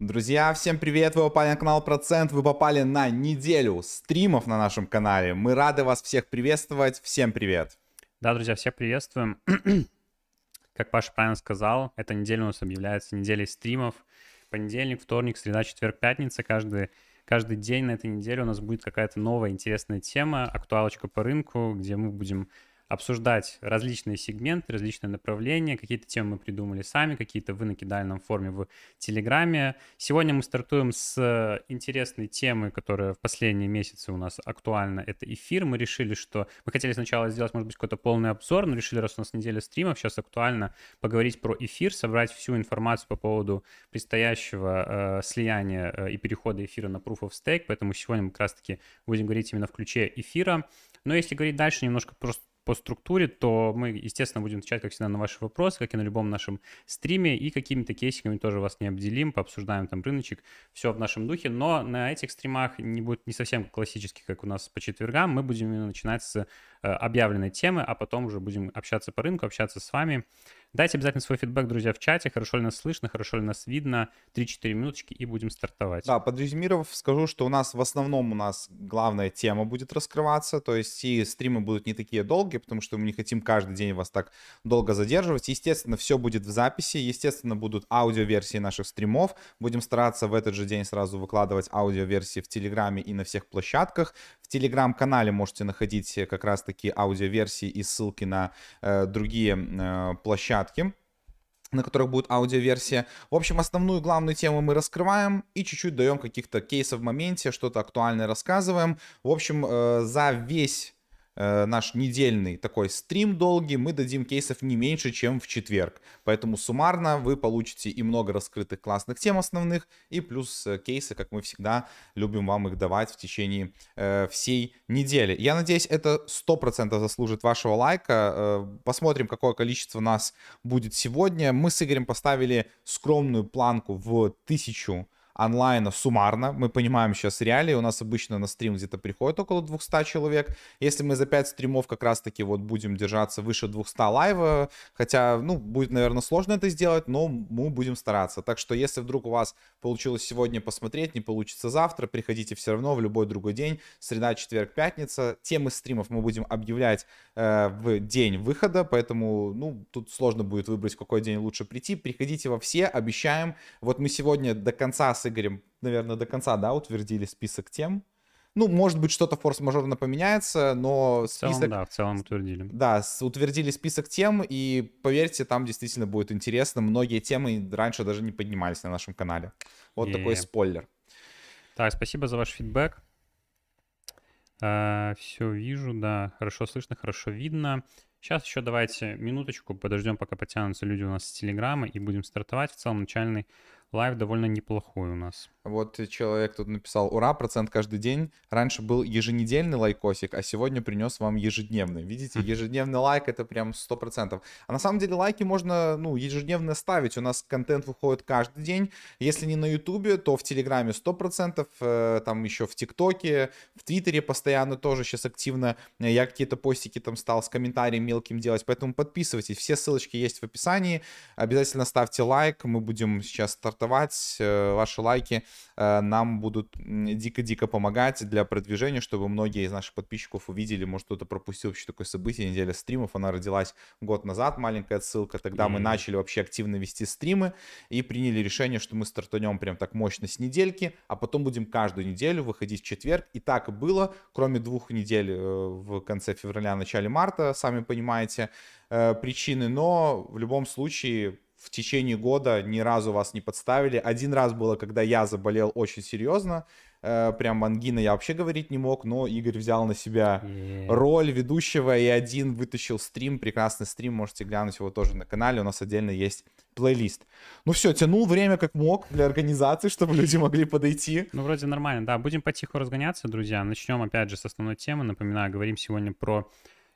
Друзья, всем привет! Вы попали на канал Процент, вы попали на неделю стримов на нашем канале. Мы рады вас всех приветствовать. Всем привет! Да, друзья, всех приветствуем. как Паша правильно сказал, эта неделя у нас объявляется неделей стримов. Понедельник, вторник, среда, четверг, пятница. Каждый, каждый день на этой неделе у нас будет какая-то новая интересная тема, актуалочка по рынку, где мы будем обсуждать различные сегменты, различные направления. Какие-то темы мы придумали сами, какие-то вы накидали нам в форме в Телеграме. Сегодня мы стартуем с интересной темы, которая в последние месяцы у нас актуальна. Это эфир. Мы решили, что... Мы хотели сначала сделать, может быть, какой-то полный обзор, но решили, раз у нас неделя стримов, сейчас актуально поговорить про эфир, собрать всю информацию по поводу предстоящего э, слияния э, и перехода эфира на Proof of Stake. Поэтому сегодня мы как раз-таки будем говорить именно в ключе эфира. Но если говорить дальше, немножко просто по структуре, то мы, естественно, будем отвечать, как всегда, на ваши вопросы, как и на любом нашем стриме, и какими-то кейсиками тоже вас не обделим, пообсуждаем там рыночек, все в нашем духе, но на этих стримах не будет не совсем классических, как у нас по четвергам, мы будем начинать с объявленной темы, а потом уже будем общаться по рынку, общаться с вами, Дайте обязательно свой фидбэк, друзья, в чате. Хорошо ли нас слышно, хорошо ли нас видно. 3-4 минуточки и будем стартовать. Да, подрезюмировав, скажу, что у нас в основном у нас главная тема будет раскрываться. То есть и стримы будут не такие долгие, потому что мы не хотим каждый день вас так долго задерживать. Естественно, все будет в записи. Естественно, будут аудиоверсии наших стримов. Будем стараться в этот же день сразу выкладывать аудиоверсии в Телеграме и на всех площадках. Телеграм-канале можете находить как раз-таки аудиоверсии и ссылки на э, другие э, площадки на которых будет аудиоверсия. В общем, основную главную тему мы раскрываем и чуть-чуть даем каких-то кейсов в моменте, что-то актуальное рассказываем. В общем, э, за весь Э, наш недельный такой стрим долгий, мы дадим кейсов не меньше, чем в четверг. Поэтому суммарно вы получите и много раскрытых классных тем основных, и плюс э, кейсы, как мы всегда любим вам их давать в течение э, всей недели. Я надеюсь, это 100% заслужит вашего лайка. Э, посмотрим, какое количество нас будет сегодня. Мы с Игорем поставили скромную планку в 1000 онлайна суммарно. Мы понимаем сейчас реалии. У нас обычно на стрим где-то приходит около 200 человек. Если мы за 5 стримов как раз-таки вот будем держаться выше 200 лайва, хотя, ну, будет, наверное, сложно это сделать, но мы будем стараться. Так что, если вдруг у вас получилось сегодня посмотреть, не получится завтра, приходите все равно в любой другой день. Среда, четверг, пятница. Темы стримов мы будем объявлять э, в день выхода, поэтому, ну, тут сложно будет выбрать, какой день лучше прийти. Приходите во все, обещаем. Вот мы сегодня до конца с Игорем, наверное, до конца, да, утвердили список тем. Ну, может быть, что-то форс-мажорно поменяется, но список... В целом, да, в целом утвердили. Да, утвердили список тем, и поверьте, там действительно будет интересно. Многие темы раньше даже не поднимались на нашем канале. Вот и... такой спойлер. Так, спасибо за ваш фидбэк. А, все вижу, да, хорошо слышно, хорошо видно. Сейчас еще давайте минуточку подождем, пока потянутся люди у нас с Телеграма, и будем стартовать. В целом начальный лайв довольно неплохой у нас. Вот человек тут написал, ура, процент каждый день. Раньше был еженедельный лайкосик, а сегодня принес вам ежедневный. Видите, ежедневный лайк это прям 100%. А на самом деле лайки можно, ну, ежедневно ставить. У нас контент выходит каждый день. Если не на ютубе, то в телеграме 100%, э, там еще в тиктоке, в твиттере постоянно тоже сейчас активно. Я какие-то постики там стал с комментарием мелким делать, поэтому подписывайтесь. Все ссылочки есть в описании. Обязательно ставьте лайк. Мы будем сейчас стартовать. Э, ваши лайки Э, нам будут дико-дико помогать для продвижения, чтобы многие из наших подписчиков увидели, может кто-то пропустил вообще такое событие, неделя стримов, она родилась год назад, маленькая ссылка, тогда mm-hmm. мы начали вообще активно вести стримы и приняли решение, что мы стартанем прям так мощно с недельки, а потом будем каждую неделю выходить в четверг, и так и было, кроме двух недель э, в конце февраля, начале марта, сами понимаете, причины, но в любом случае в течение года ни разу вас не подставили. Один раз было, когда я заболел очень серьезно, э, прям ангина я вообще говорить не мог, но Игорь взял на себя yeah. роль ведущего и один вытащил стрим, прекрасный стрим, можете глянуть его тоже на канале, у нас отдельно есть плейлист. Ну все, тянул время как мог для организации, чтобы люди могли подойти. Ну вроде нормально, да, будем потихо разгоняться, друзья. Начнем опять же с основной темы, напоминаю, говорим сегодня про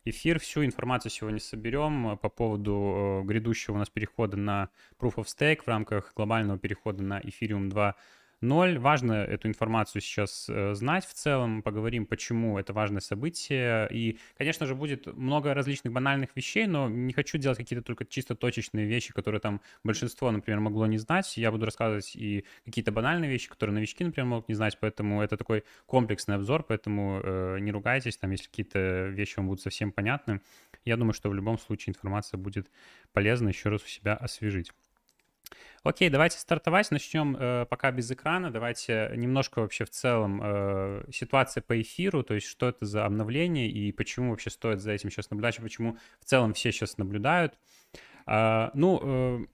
эфир. Всю информацию сегодня соберем э, по поводу э, грядущего у нас перехода на Proof of Stake в рамках глобального перехода на Ethereum 2 2.0. Важно эту информацию сейчас э, знать в целом, поговорим, почему это важное событие. И, конечно же, будет много различных банальных вещей, но не хочу делать какие-то только чисто точечные вещи, которые там большинство, например, могло не знать. Я буду рассказывать и какие-то банальные вещи, которые новички, например, могут не знать, поэтому это такой комплексный обзор, поэтому э, не ругайтесь, там, если какие-то вещи вам будут совсем понятны. Я думаю, что в любом случае информация будет полезна еще раз у себя освежить. Окей, давайте стартовать. Начнем э, пока без экрана. Давайте немножко вообще в целом э, ситуация по эфиру, то есть что это за обновление и почему вообще стоит за этим сейчас наблюдать, почему в целом все сейчас наблюдают. Э, ну, э,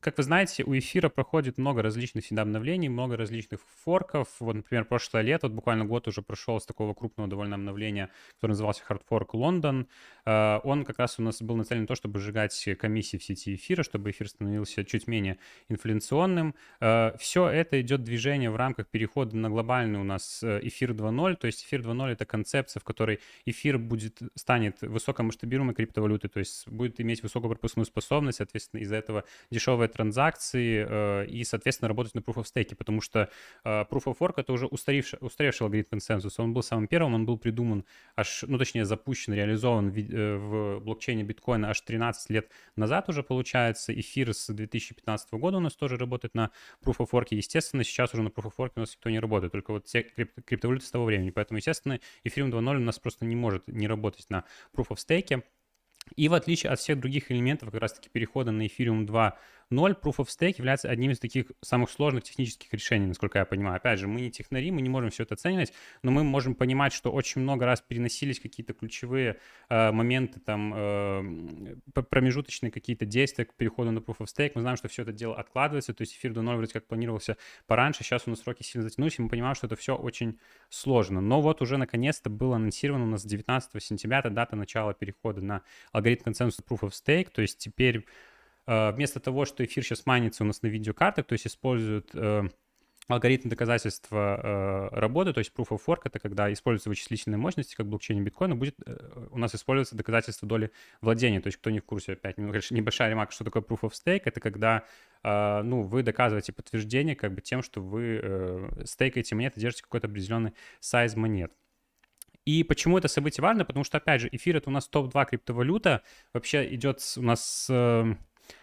как вы знаете, у эфира проходит много различных всегда обновлений, много различных форков. Вот, например, прошлое лето, вот буквально год уже прошел с такого крупного довольно обновления, которое назывался Hard Fork London. Э, он как раз у нас был нацелен на то, чтобы сжигать комиссии в сети эфира, чтобы эфир становился чуть менее инфляционным. Э, Все это идет движение в рамках перехода на глобальный у нас э, эфир 2.0. То есть эфир 2.0 — это концепция, в которой эфир будет, станет высокомасштабируемой криптовалютой, то есть будет иметь высокую пропускную способность, соответственно, из-за этого дешевая транзакции э, и, соответственно, работать на Proof of Stake, потому что э, Proof of Work — это уже устаревший, устаревший алгоритм консенсуса. Он был самым первым, он был придуман аж, ну, точнее, запущен, реализован в, э, в блокчейне биткоина аж 13 лет назад уже, получается. Эфир с 2015 года у нас тоже работает на Proof of Work. Естественно, сейчас уже на Proof of Work у нас никто не работает, только вот все крип криптовалюты с того времени. Поэтому, естественно, Ethereum 2.0 у нас просто не может не работать на Proof of Stake. И в отличие от всех других элементов как раз-таки перехода на Ethereum 2 0 Proof of Stake является одним из таких самых сложных технических решений, насколько я понимаю. Опять же, мы не технари, мы не можем все это оценивать, но мы можем понимать, что очень много раз переносились какие-то ключевые э, моменты, там, э, промежуточные какие-то действия к переходу на Proof of Stake. Мы знаем, что все это дело откладывается, то есть эфир до 0 вроде как планировался пораньше, сейчас у нас сроки сильно затянулись, и мы понимаем, что это все очень сложно. Но вот уже наконец-то было анонсировано у нас 19 сентября, это дата начала перехода на алгоритм консенсуса Proof of Stake, то есть теперь вместо того, что эфир сейчас майнится у нас на видеокартах, то есть используют э, алгоритм доказательства э, работы, то есть proof of work, это когда используются вычислительные мощности, как в блокчейне биткоина, будет э, у нас использоваться доказательство доли владения. То есть кто не в курсе, опять небольшая ремарка, что такое proof of stake, это когда э, ну, вы доказываете подтверждение как бы тем, что вы э, стейкаете монеты, держите какой-то определенный сайз монет. И почему это событие важно? Потому что, опять же, эфир — это у нас топ-2 криптовалюта. Вообще идет у нас... Э,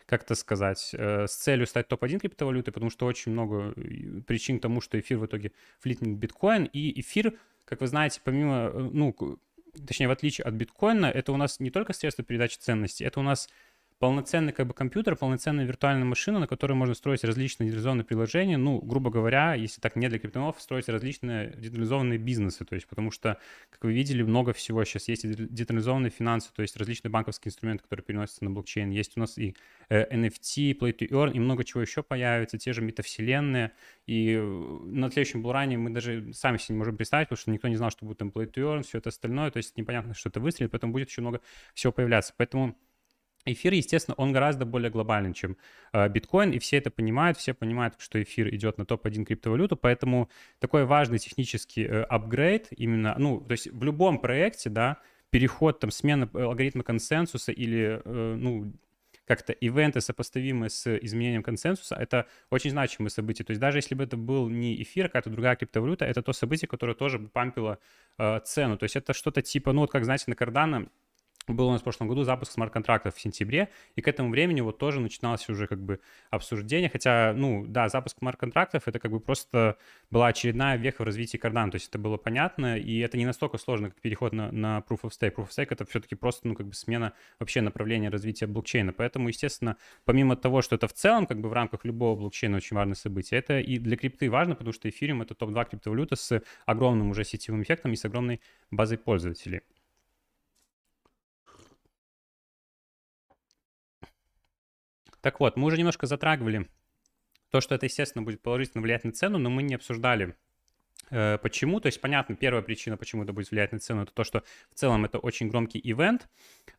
как это сказать, э, с целью стать топ-1 криптовалютой, потому что очень много э, причин к тому, что эфир в итоге флитнет биткоин. И эфир, как вы знаете, помимо, э, ну, точнее, в отличие от биткоина, это у нас не только средство передачи ценностей, это у нас полноценный как бы компьютер, полноценная виртуальная машина, на которой можно строить различные детализованные приложения. Ну, грубо говоря, если так не для криптонов, строить различные детализованные бизнесы. То есть, потому что, как вы видели, много всего сейчас есть и детализованные финансы, то есть различные банковские инструменты, которые переносятся на блокчейн. Есть у нас и э, NFT, Play to Earn, и много чего еще появится, те же метавселенные. И э, на следующем булране мы даже сами себе не можем представить, потому что никто не знал, что будет там Play to Earn, все это остальное. То есть непонятно, что это выстрелит, поэтому будет еще много всего появляться. Поэтому Эфир, естественно, он гораздо более глобальный, чем э, биткоин, и все это понимают, все понимают, что эфир идет на топ-1 криптовалюту, поэтому такой важный технический э, апгрейд именно, ну, то есть в любом проекте, да, переход, там, смена э, алгоритма консенсуса или, э, ну, как-то ивенты, сопоставимые с изменением консенсуса, это очень значимое событие. То есть даже если бы это был не эфир, а какая-то другая криптовалюта, это то событие, которое тоже бы пампило э, цену. То есть это что-то типа, ну вот как, знаете, на Cardano был у нас в прошлом году запуск смарт-контрактов в сентябре, и к этому времени вот тоже начиналось уже как бы обсуждение, хотя, ну, да, запуск смарт-контрактов это как бы просто была очередная веха в развитии Cardano, то есть это было понятно, и это не настолько сложно, как переход на, на Proof of Stake. Proof of Stake это все-таки просто, ну, как бы смена вообще направления развития блокчейна, поэтому, естественно, помимо того, что это в целом как бы в рамках любого блокчейна очень важное событие, это и для крипты важно, потому что эфириум это топ-2 криптовалюта с огромным уже сетевым эффектом и с огромной базой пользователей. Так вот, мы уже немножко затрагивали то, что это, естественно, будет положительно влиять на цену, но мы не обсуждали э, Почему? То есть, понятно, первая причина, почему это будет влиять на цену, это то, что в целом это очень громкий ивент.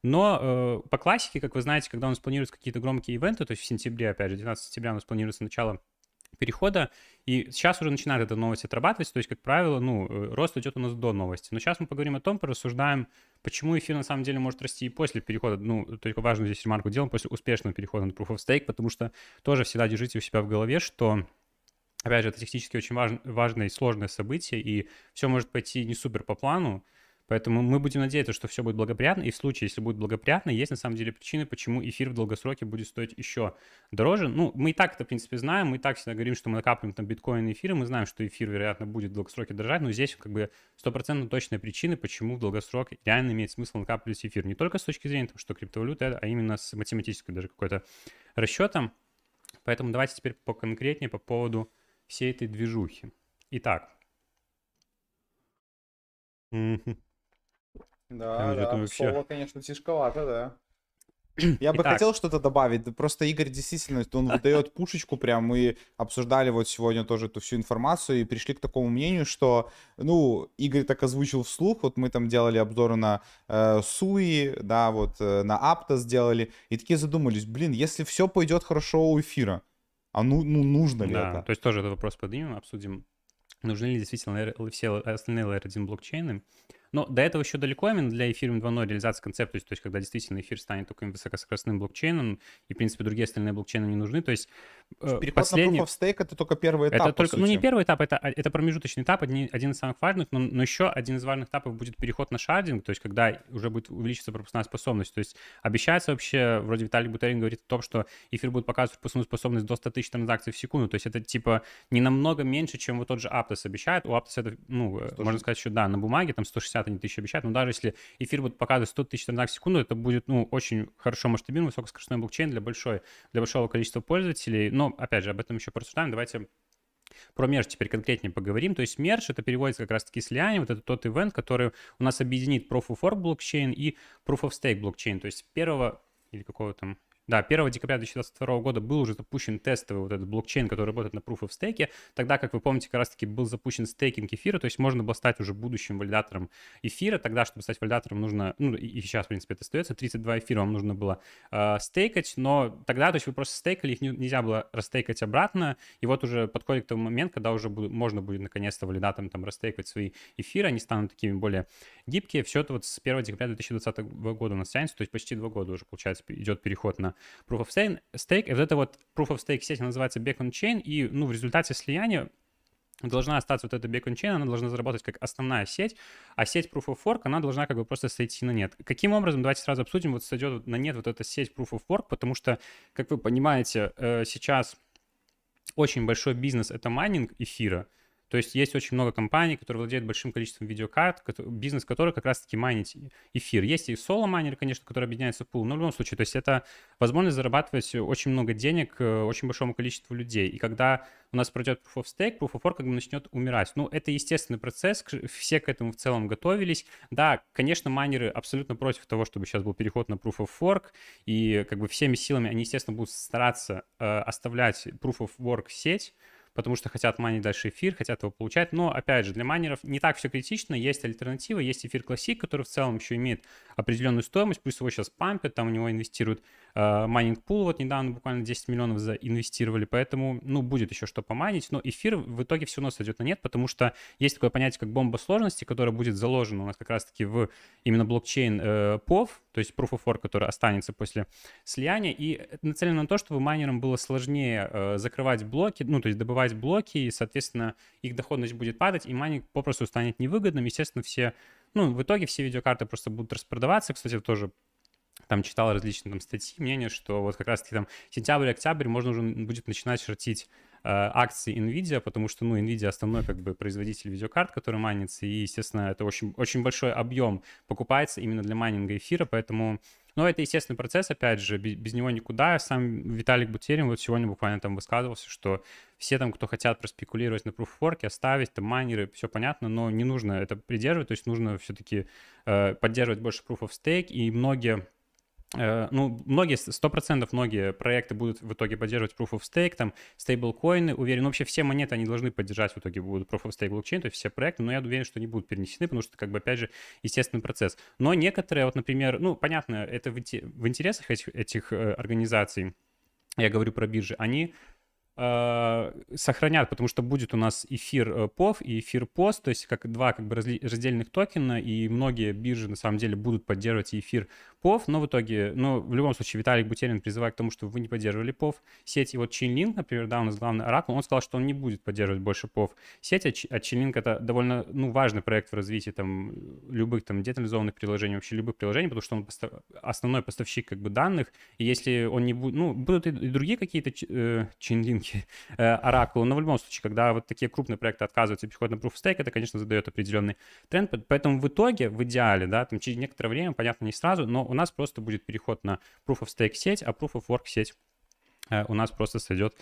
Но э, по классике, как вы знаете, когда у нас планируются какие-то громкие ивенты, то есть в сентябре, опять же, 12 сентября у нас планируется начало перехода, и сейчас уже начинает эта новость отрабатывать, то есть, как правило, ну, э, рост идет у нас до новости. Но сейчас мы поговорим о том, порассуждаем, почему эфир на самом деле может расти и после перехода, ну, только важную здесь ремарку делаем, после успешного перехода на Proof of Stake, потому что тоже всегда держите у себя в голове, что опять же, это технически очень важ, важное и сложное событие, и все может пойти не супер по плану, Поэтому мы будем надеяться, что все будет благоприятно, и в случае, если будет благоприятно, есть на самом деле причины, почему эфир в долгосроке будет стоить еще дороже. Ну, мы и так это, в принципе, знаем, мы и так всегда говорим, что мы накапливаем там биткоин и эфиры, мы знаем, что эфир, вероятно, будет в долгосроке дорожать, но здесь как бы стопроцентно точная причина, почему в долгосрок реально имеет смысл накапливать эфир. Не только с точки зрения того, что криптовалюта, а именно с математической даже какой-то расчетом. Поэтому давайте теперь поконкретнее по поводу всей этой движухи. Итак. Да, да, вообще... слово, конечно, тяжковато, да. Я бы Итак. хотел что-то добавить. Просто Игорь действительно, он выдает пушечку прям. Мы обсуждали вот сегодня тоже эту всю информацию и пришли к такому мнению, что, ну, Игорь так озвучил вслух. Вот мы там делали обзоры на э, Суи, да, вот э, на Апта сделали. И такие задумались, блин, если все пойдет хорошо у эфира, а ну, ну нужно ли да, это? То есть тоже этот вопрос поднимем, обсудим. Нужны ли действительно все остальные Layer 1 блокчейны? Но до этого еще далеко именно для эфириум 2.0 реализация концепта, то есть когда действительно эфир станет таким высокоскоростным блокчейном, и, в принципе, другие остальные блокчейны не нужны. То есть э, Переход последний... на Proof of Stake — это только первый этап, это только, Ну, не первый этап, это, а, это промежуточный этап, один, один из самых важных, но, но еще один из важных этапов будет переход на шардинг, то есть когда уже будет увеличиться пропускная способность. То есть обещается вообще, вроде Виталий Бутерин говорит о том, что эфир будет показывать пропускную способность до 100 тысяч транзакций в секунду, то есть это типа не намного меньше, чем вот тот же Aptos обещает. У Aptos это, ну, 160. можно сказать, еще, да, на бумаге там 160 они тысячи обещают, но даже если эфир будет показывать 100 тысяч транзакций в секунду, это будет, ну, очень хорошо масштабируемый, высокоскоростной блокчейн для, большой, для большого количества пользователей. Но, опять же, об этом еще порассуждаем. Давайте про мерж теперь конкретнее поговорим. То есть мерж это переводится как раз-таки слияние, вот это тот ивент, который у нас объединит Proof of Work блокчейн и Proof of Stake блокчейн. То есть первого или какого там да, 1 декабря 2022 года был уже запущен тестовый вот этот блокчейн, который работает на Proof of Stake. Тогда, как вы помните, как раз-таки был запущен стейкинг эфира, то есть можно было стать уже будущим валидатором эфира. Тогда, чтобы стать валидатором, нужно, ну и сейчас, в принципе, это остается, 32 эфира вам нужно было э, стейкать, но тогда, то есть вы просто стейкали, их не, нельзя было растейкать обратно, и вот уже подходит к тому момент, когда уже буду, можно будет наконец-то валидаторам там растейкать свои эфиры, они станут такими более гибкие. Все это вот с 1 декабря 2020 года у нас тянется, то есть почти два года уже, получается, идет переход на Proof of Stake. И вот это вот Proof of Stake сеть называется Beacon Chain, и ну, в результате слияния должна остаться вот эта Beacon Chain, она должна заработать как основная сеть, а сеть Proof of Work, она должна как бы просто сойти на нет. Каким образом, давайте сразу обсудим, вот сойдет на нет вот эта сеть Proof of Work, потому что, как вы понимаете, э, сейчас очень большой бизнес — это майнинг эфира, то есть есть очень много компаний, которые владеют большим количеством видеокарт, бизнес которых как раз-таки майнить эфир. Есть и соло-майнеры, конечно, которые объединяются в пул, но в любом случае, то есть это возможность зарабатывать очень много денег э, очень большому количеству людей. И когда у нас пройдет Proof of Stake, Proof of Work как бы начнет умирать. Ну, это естественный процесс, все к этому в целом готовились. Да, конечно, майнеры абсолютно против того, чтобы сейчас был переход на Proof of Work, и как бы всеми силами они, естественно, будут стараться э, оставлять Proof of Work сеть, потому что хотят майнить дальше эфир, хотят его получать. Но, опять же, для майнеров не так все критично, есть альтернатива, есть эфир Classic, который в целом еще имеет определенную стоимость, плюс его сейчас пампят, там у него инвестируют майнинг пул, вот недавно буквально 10 миллионов заинвестировали, поэтому, ну, будет еще что помайнить, но эфир в итоге все равно сойдет на нет, потому что есть такое понятие, как бомба сложности, которая будет заложена у нас как раз-таки в именно блокчейн э, PoW, то есть Proof of Work, который останется после слияния, и нацелено на то, чтобы майнерам было сложнее э, закрывать блоки, ну, то есть добывать блоки, и, соответственно, их доходность будет падать, и майнинг попросту станет невыгодным. Естественно, все, ну, в итоге все видеокарты просто будут распродаваться. Кстати, тоже там читал различные там статьи, мнения, что вот как раз-таки там сентябрь-октябрь можно уже будет начинать шортить э, акции NVIDIA, потому что, ну, NVIDIA основной как бы производитель видеокарт, который майнится, и, естественно, это очень, очень большой объем покупается именно для майнинга эфира, поэтому но это естественный процесс, опять же, без, него никуда. Сам Виталик Бутерин вот сегодня буквально там высказывался, что все там, кто хотят проспекулировать на Proof of Work, оставить там майнеры, все понятно, но не нужно это придерживать, то есть нужно все-таки э, поддерживать больше Proof of Stake, и многие ну, многие, сто процентов многие проекты будут в итоге поддерживать Proof of Stake, там, стейблкоины, уверен, вообще все монеты, они должны поддержать в итоге будут Proof of Stake блокчейн, то есть все проекты, но я уверен, что они будут перенесены, потому что, как бы, опять же, естественный процесс. Но некоторые, вот, например, ну, понятно, это в, в интересах этих, этих э, организаций, я говорю про биржи, они э, э, сохранят, потому что будет у нас эфир э, POV и эфир POST, то есть как два как бы раздельных токена, и многие биржи на самом деле будут поддерживать эфир POV, но в итоге, ну, в любом случае, Виталик Бутерин призывает к тому, чтобы вы не поддерживали POV сеть. И вот Chainlink, например, да, у нас главный оракул, он сказал, что он не будет поддерживать больше POV сеть, а, а Chainlink это довольно, ну, важный проект в развитии там любых там децентрализованных приложений, вообще любых приложений, потому что он основной поставщик как бы данных, и если он не будет, ну, будут и другие какие-то э, Chainlink, э, но в любом случае, когда вот такие крупные проекты отказываются и переходят на Proof of Stake, это, конечно, задает определенный тренд, поэтому в итоге, в идеале, да, там через некоторое время, понятно, не сразу, но у нас просто будет переход на Proof of Stake сеть, а Proof of Work сеть э, у нас просто сойдет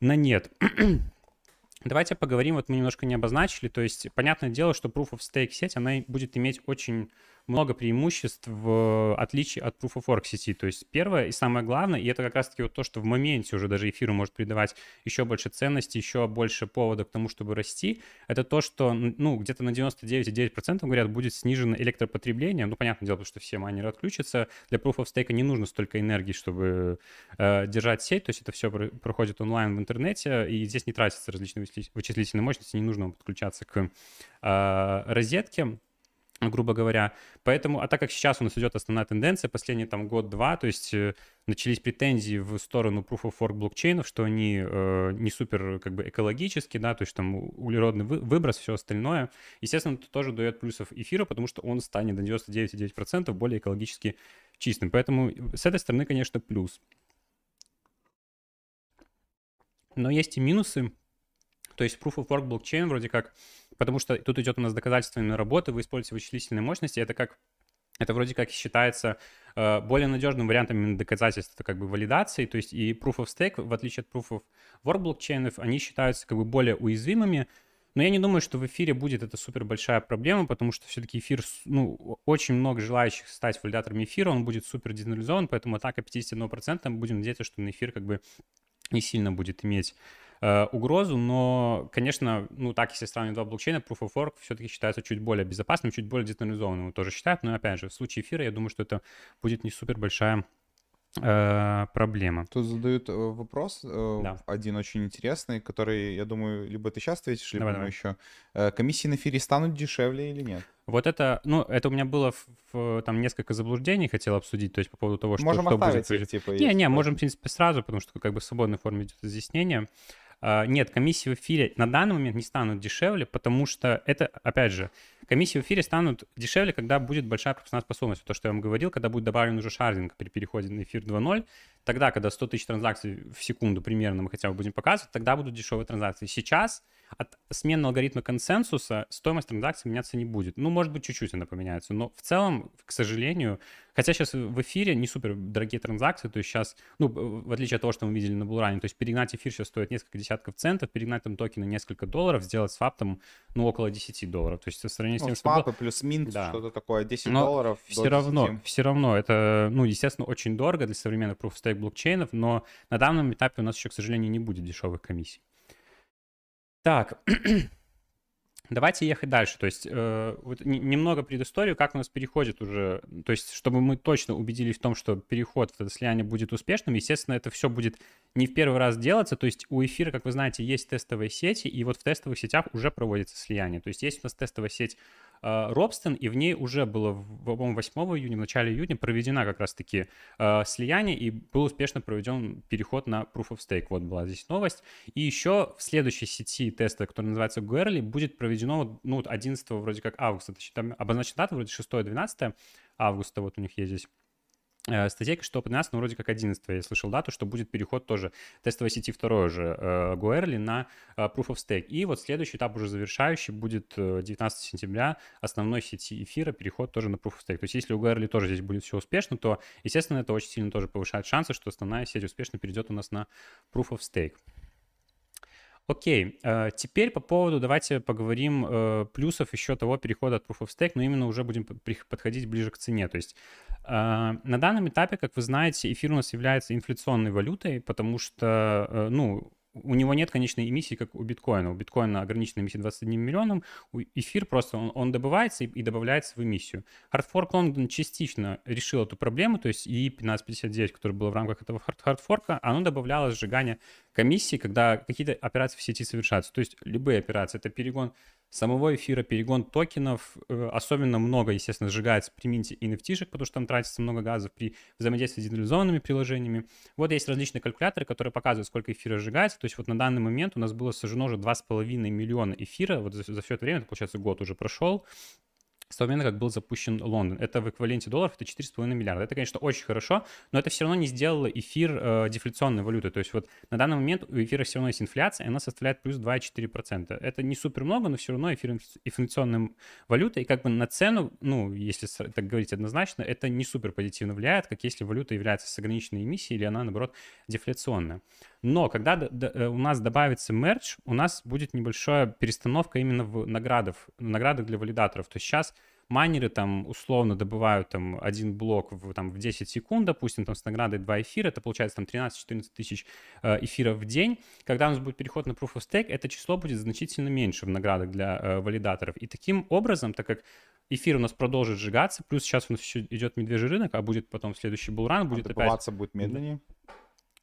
на нет. Давайте поговорим, вот мы немножко не обозначили, то есть понятное дело, что Proof of Stake сеть, она будет иметь очень много преимуществ в отличие от Proof of Work сети. То есть первое и самое главное, и это как раз-таки вот то, что в моменте уже даже эфиру может придавать еще больше ценности, еще больше повода к тому, чтобы расти, это то, что, ну, где-то на 99,9% говорят, будет снижено электропотребление. Ну, понятное дело, потому что все майнеры отключатся. Для Proof of Stake не нужно столько энергии, чтобы э, держать сеть, то есть это все проходит онлайн в интернете, и здесь не тратятся различные вычислительные мощности, не нужно подключаться к э, розетке грубо говоря. Поэтому, а так как сейчас у нас идет основная тенденция, последний там год-два, то есть э, начались претензии в сторону Proof of Work блокчейнов, что они э, не супер как бы экологические, да, то есть там углеродный вы, выброс, все остальное. Естественно, это тоже дает плюсов эфира, потому что он станет на 99,9% более экологически чистым. Поэтому с этой стороны, конечно, плюс. Но есть и минусы. То есть Proof of Work блокчейн вроде как потому что тут идет у нас доказательственная работа, вы используете вычислительные мощности, это как это вроде как считается э, более надежным вариантом именно доказательства, это как бы валидации, то есть и Proof of Stake, в отличие от Proof of Work блокчейнов, они считаются как бы более уязвимыми, но я не думаю, что в эфире будет это супер большая проблема, потому что все-таки эфир, ну, очень много желающих стать валидатором эфира, он будет супер децентрализован, поэтому атака 51% будем надеяться, что на эфир как бы не сильно будет иметь э, угрозу, но, конечно, ну так, если сравнивать два блокчейна, Proof of Work все-таки считается чуть более безопасным, чуть более децентрализованным, тоже считают, но, опять же, в случае эфира, я думаю, что это будет не супер большая э, проблема. Тут задают э, вопрос, э, да. один очень интересный, который, я думаю, либо ты сейчас ответишь, либо давай, давай. еще. Комиссии на эфире станут дешевле или нет? Вот это, ну, это у меня было в, в, там несколько заблуждений, хотел обсудить, то есть по поводу того, что, можем что будет. Их, типа, не, не, можем, в принципе, сразу, потому что как бы в свободной форме идет изъяснение. А, нет, комиссии в эфире на данный момент не станут дешевле, потому что это, опять же, комиссии в эфире станут дешевле, когда будет большая пропускная способность. То, что я вам говорил, когда будет добавлен уже шардинг при переходе на эфир 2.0, тогда, когда 100 тысяч транзакций в секунду примерно мы хотя бы будем показывать, тогда будут дешевые транзакции. Сейчас от смены алгоритма консенсуса стоимость транзакций меняться не будет. Ну, может быть, чуть-чуть она поменяется, но в целом, к сожалению, хотя сейчас в эфире не супер дорогие транзакции, то есть сейчас, ну, в отличие от того, что мы видели на Булране, то есть перегнать эфир сейчас стоит несколько десятков центов, перегнать там токены несколько долларов, сделать свап там, ну, около 10 долларов. То есть в сравнении ну, с тем, свапы что было... плюс минт, да. что-то такое, 10 но долларов все равно, 10. все равно, это, ну, естественно, очень дорого для современных Proof of Stake блокчейнов, но на данном этапе у нас еще, к сожалению, не будет дешевых комиссий. Так, Давайте ехать дальше. То есть э, вот немного предысторию, как у нас переходит уже. То есть, чтобы мы точно убедились в том, что переход в это слияние будет успешным, естественно, это все будет не в первый раз делаться. То есть у эфира, как вы знаете, есть тестовые сети, и вот в тестовых сетях уже проводится слияние. То есть есть у нас тестовая сеть Робстон, и в ней уже было, по-моему, 8 июня, в начале июня проведена как раз-таки э, слияние, и был успешно проведен переход на Proof of Stake. Вот была здесь новость. И еще в следующей сети теста, которая называется Guerli, будет проведено ну, 11 вроде как августа. Там обозначена дата вроде 6-12 августа, вот у них есть здесь Э, статейка, что по 12, ну, вроде как 11 я слышал дату, что будет переход тоже тестовой сети второй же э, Гуэрли на э, Proof of Stake. И вот следующий этап уже завершающий будет 19 сентября основной сети эфира, переход тоже на Proof of Stake. То есть если у Гуэрли тоже здесь будет все успешно, то, естественно, это очень сильно тоже повышает шансы, что основная сеть успешно перейдет у нас на Proof of Stake. Окей, э, теперь по поводу, давайте поговорим э, плюсов еще того перехода от Proof of Stake, но именно уже будем подходить ближе к цене. То есть э, на данном этапе, как вы знаете, эфир у нас является инфляционной валютой, потому что, ну, у него нет конечной эмиссии, как у биткоина. У биткоина ограниченная эмиссия 21 миллионом, эфир просто он, он добывается и, и добавляется в эмиссию. Hardfork London частично решил эту проблему, то есть и 1559, который был в рамках этого хардфорка, оно добавляло сжигание комиссии, когда какие-то операции в сети совершаются. То есть любые операции, это перегон самого эфира, перегон токенов, э, особенно много, естественно, сжигается при минте NFT, потому что там тратится много газов при взаимодействии с децентрализованными приложениями. Вот есть различные калькуляторы, которые показывают, сколько эфира сжигается. То есть вот на данный момент у нас было сожжено уже 2,5 миллиона эфира, вот за, за все это время, это, получается, год уже прошел, с того момента, как был запущен Лондон. Это в эквиваленте долларов, это 4,5 миллиарда. Это, конечно, очень хорошо, но это все равно не сделало эфир э, дефляционной валютой. То есть вот на данный момент у эфира все равно есть инфляция, и она составляет плюс 2,4%. Это не супер много, но все равно эфир инфляционная валюта, и как бы на цену, ну, если так говорить однозначно, это не супер позитивно влияет, как если валюта является с ограниченной эмиссией или она, наоборот, дефляционная. Но когда э, у нас добавится мерч, у нас будет небольшая перестановка именно в наградах, наградах для валидаторов. То есть сейчас майнеры там условно добывают там один блок в, там, в 10 секунд, допустим, там с наградой 2 эфира, это получается там 13-14 тысяч э, эфиров в день. Когда у нас будет переход на Proof of Stake, это число будет значительно меньше в наградах для э, валидаторов. И таким образом, так как эфир у нас продолжит сжигаться, плюс сейчас у нас еще идет медвежий рынок, а будет потом следующий булран, будет а опять... будет медленнее.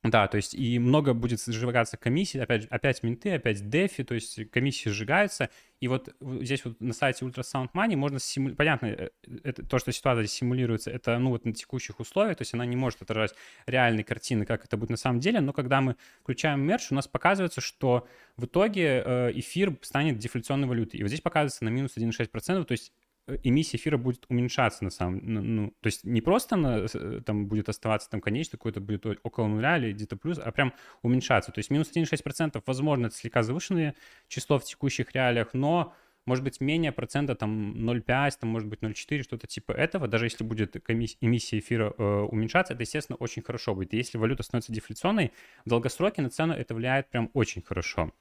Да, то есть и много будет сжигаться комиссий, опять, опять минты, опять дефи, то есть комиссии сжигаются. И вот здесь вот на сайте Ultrasound Money можно симулировать, понятно, э, это, то, что ситуация симулируется, это ну вот на текущих условиях, то есть она не может отражать реальной картины, как это будет на самом деле, но когда мы включаем мерч, у нас показывается, что в итоге э, эфир станет дефляционной валютой. И вот здесь показывается на минус 1,6%, то есть Э, эмиссия эфира будет уменьшаться на самом ну, ну, то есть не просто она э, там будет оставаться там конечный какой-то будет около нуля или где-то плюс, а прям уменьшаться. То есть минус 1,6% возможно это слегка завышенное число в текущих реалиях, но может быть менее процента там 0,5, там может быть 0,4, что-то типа этого. Даже если будет эмиссия эфира э, уменьшаться, это, естественно, очень хорошо будет. И если валюта становится дефляционной, в долгосроке на цену это влияет прям очень хорошо.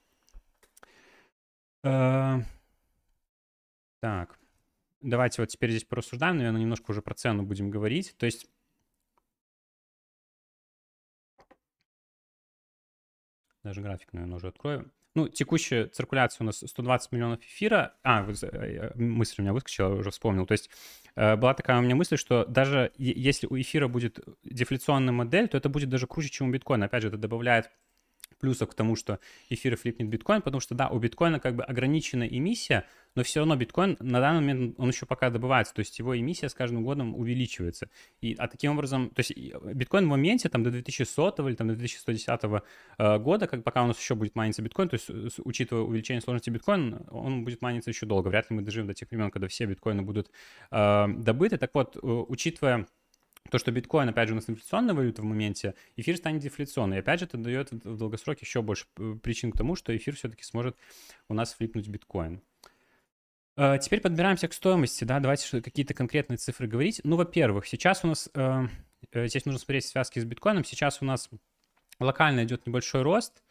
Э, так. Давайте вот теперь здесь порассуждаем, наверное, немножко уже про цену будем говорить. То есть даже график, наверное, уже открою. Ну, текущая циркуляция у нас 120 миллионов эфира. А, э, э, мысль у меня выскочила, уже вспомнил. То есть э, была такая у меня мысль, что даже если у эфира будет дефляционная модель, то это будет даже круче, чем у биткоина. Опять же, это добавляет плюсов к тому, что эфир флипнет биткоин, потому что, да, у биткоина как бы ограниченная эмиссия, но все равно биткоин на данный момент, он еще пока добывается, то есть его эмиссия с каждым годом увеличивается. И, а таким образом, то есть биткоин в моменте там до 2100 или там до 2110 э, года, как пока у нас еще будет майниться биткоин, то есть учитывая увеличение сложности биткоина, он будет майниться еще долго. Вряд ли мы доживем до тех времен, когда все биткоины будут э, добыты. Так вот, э, учитывая то, что биткоин, опять же, у нас инфляционная валюта в моменте, эфир станет дефляционной. И опять же, это дает в долгосроке еще больше э, причин к тому, что эфир все-таки сможет у нас флипнуть биткоин. Э, теперь подбираемся к стоимости, да, давайте какие-то конкретные цифры говорить. Ну, во-первых, сейчас у нас, э, здесь нужно смотреть связки с биткоином, сейчас у нас локально идет небольшой рост,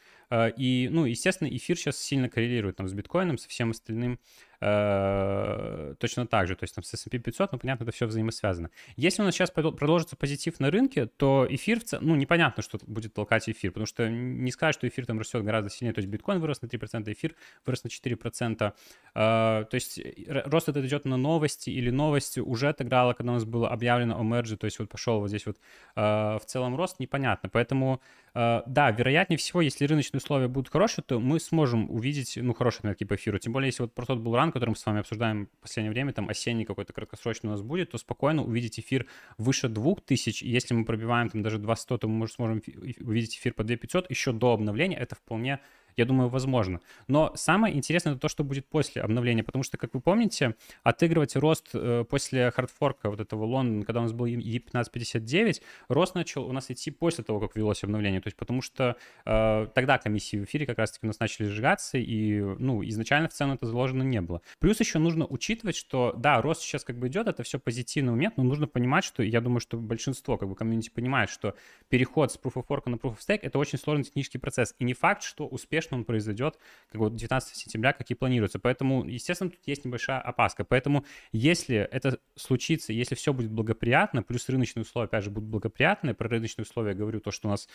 и, ну, естественно, эфир сейчас сильно коррелирует там с биткоином, со всем остальным Э, точно так же, то есть там с S&P 500, ну, понятно, это все взаимосвязано. Если у нас сейчас продолжится позитив на рынке, то эфир, ну, непонятно, что будет толкать эфир, потому что не сказать, что эфир там растет гораздо сильнее, то есть биткоин вырос на 3%, эфир вырос на 4%, э, то есть рост этот идет на новости или новости уже отыграла, когда у нас было объявлено о мерже, то есть вот пошел вот здесь вот э, в целом рост, непонятно, поэтому да, вероятнее всего, если рыночные условия будут хорошие, то мы сможем увидеть, ну, хорошие например, по эфиру, тем более, если вот про тот был ранг, который мы с вами обсуждаем в последнее время, там осенний какой-то краткосрочный у нас будет, то спокойно увидеть эфир выше 2000. Если мы пробиваем там даже 2100, то мы сможем увидеть эфир по 2500 еще до обновления. Это вполне я думаю, возможно. Но самое интересное это то, что будет после обновления, потому что, как вы помните, отыгрывать рост э, после хардфорка вот этого Лондона, когда у нас был E1559, рост начал у нас идти после того, как велось обновление, то есть потому что э, тогда комиссии в эфире как раз-таки у нас начали сжигаться, и, ну, изначально в цену это заложено не было. Плюс еще нужно учитывать, что, да, рост сейчас как бы идет, это все позитивный момент, но нужно понимать, что, я думаю, что большинство как бы комьюнити понимает, что переход с Proof of Work на Proof of Stake — это очень сложный технический процесс, и не факт, что успешно успешно он произойдет, как вот 19 сентября, как и планируется. Поэтому, естественно, тут есть небольшая опаска. Поэтому, если это случится, если все будет благоприятно, плюс рыночные условия, опять же, будут благоприятны, про рыночные условия я говорю, то, что у нас,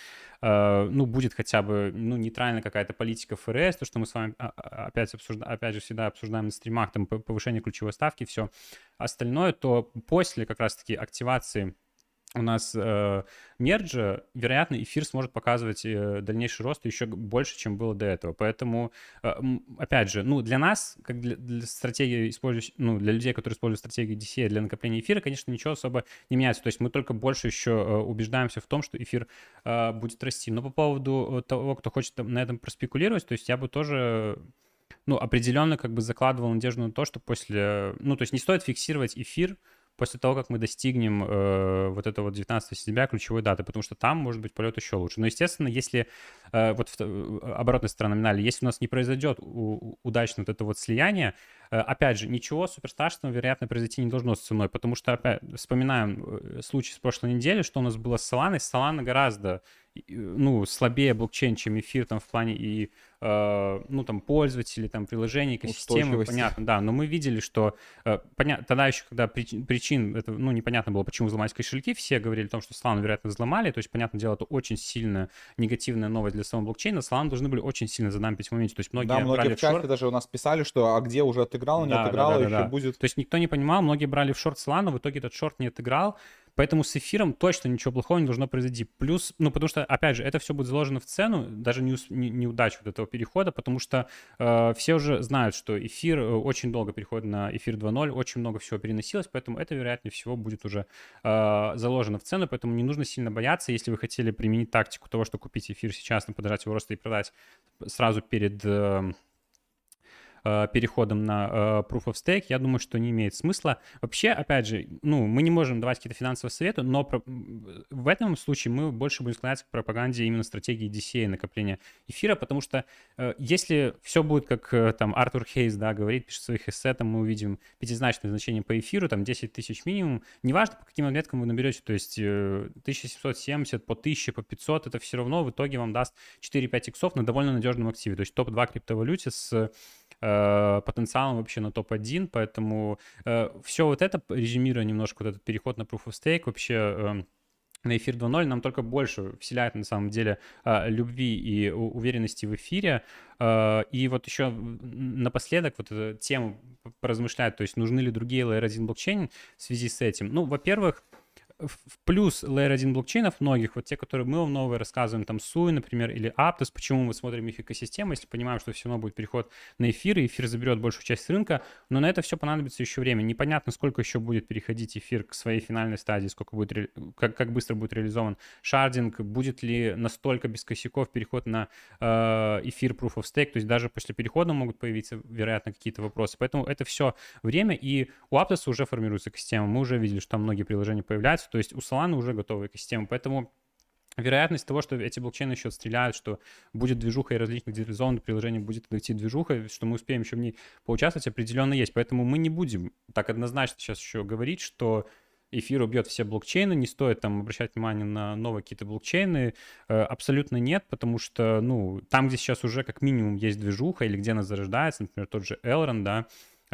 э, ну, будет хотя бы, ну, нейтральная какая-то политика ФРС, то, что мы с вами а, а, опять, обсуждаем, опять же всегда обсуждаем на стримах, там, повышение ключевой ставки, все остальное, то после как раз-таки активации у нас э, мерджа, вероятно, эфир сможет показывать э, дальнейший рост еще больше, чем было до этого. Поэтому, э, опять же, ну, для нас, как для, для стратегии, использующей, ну, для людей, которые используют стратегию DCA для накопления эфира, конечно, ничего особо не меняется. То есть мы только больше еще э, убеждаемся в том, что эфир э, будет расти. Но по поводу того, кто хочет на этом проспекулировать, то есть я бы тоже ну, определенно как бы закладывал надежду на то, что после... Ну, то есть не стоит фиксировать эфир после того, как мы достигнем э, вот этого вот 19 сентября ключевой даты, потому что там может быть полет еще лучше. Но, естественно, если э, вот в, э, оборотная сторона номинали, если у нас не произойдет у, удачно вот это вот слияние, опять же, ничего супер страшного, вероятно, произойти не должно с ценой, потому что, опять, вспоминаем э, случай с прошлой недели, что у нас было с Solana, Solana гораздо ну, слабее блокчейн, чем эфир там в плане и, э, ну, там, пользователей, там, приложений, экосистемы, понятно, да, но мы видели, что, э, понятно, тогда еще, когда причин, причин, это, ну, непонятно было, почему взломались кошельки, все говорили о том, что Solana, вероятно, взломали, то есть, понятное дело, это очень сильно негативная новость для самого блокчейна, Solana должны были очень сильно задампить в моменте, то есть, многие Да, многие в чате даже у нас писали, что, а где уже отыграл, не да, отыграл, да, да, еще да. будет... То есть, никто не понимал, многие брали в шорт Solana, в итоге этот шорт не отыграл, Поэтому с эфиром точно ничего плохого не должно произойти. Плюс, ну, потому что, опять же, это все будет заложено в цену, даже не, не, неудачу вот этого перехода, потому что э, все уже знают, что эфир э, очень долго переходит на эфир 2.0, очень много всего переносилось, поэтому это, вероятнее всего, будет уже э, заложено в цену, поэтому не нужно сильно бояться, если вы хотели применить тактику того, что купить эфир сейчас, подождать его роста и продать сразу перед... Э, переходом на э, Proof of Stake, я думаю, что не имеет смысла. Вообще, опять же, ну, мы не можем давать какие-то финансовые советы, но про... в этом случае мы больше будем склоняться к пропаганде именно стратегии DCA накопления эфира, потому что э, если все будет, как э, там Артур Хейс, да, говорит, пишет своих эссе, там мы увидим пятизначное значение по эфиру, там 10 тысяч минимум, неважно, по каким отметкам вы наберете, то есть э, 1770 по 1000, по 500, это все равно в итоге вам даст 4-5 иксов на довольно надежном активе, то есть топ-2 криптовалюте с э, потенциалом вообще на топ-1, поэтому э, все вот это, резюмируя немножко вот этот переход на Proof of Stake, вообще э, на эфир 2.0 нам только больше вселяет на самом деле э, любви и уверенности в эфире. Э, и вот еще напоследок вот эту тему поразмышляют, то есть нужны ли другие Layer 1 блокчейн в связи с этим. Ну, во-первых, в плюс Layer 1 блокчейнов многих, вот те, которые мы вам новые рассказываем, там Sui, например, или Aptos, почему мы смотрим их экосистему, если понимаем, что все равно будет переход на эфир, и эфир заберет большую часть рынка, но на это все понадобится еще время. Непонятно, сколько еще будет переходить эфир к своей финальной стадии, сколько будет, как, как быстро будет реализован шардинг, будет ли настолько без косяков переход на э, эфир Proof of Stake, то есть даже после перехода могут появиться, вероятно, какие-то вопросы. Поэтому это все время, и у Aptos уже формируется экосистема. Мы уже видели, что там многие приложения появляются, то есть у Solana уже готовая экосистема, поэтому вероятность того, что эти блокчейны еще отстреляют, что будет движуха и различных децентрализованных приложений будет идти движуха, что мы успеем еще в ней поучаствовать, определенно есть. Поэтому мы не будем так однозначно сейчас еще говорить, что эфир убьет все блокчейны, не стоит там обращать внимание на новые какие-то блокчейны. Э, абсолютно нет, потому что, ну, там, где сейчас уже как минимум есть движуха или где она зарождается, например, тот же Elrond, да,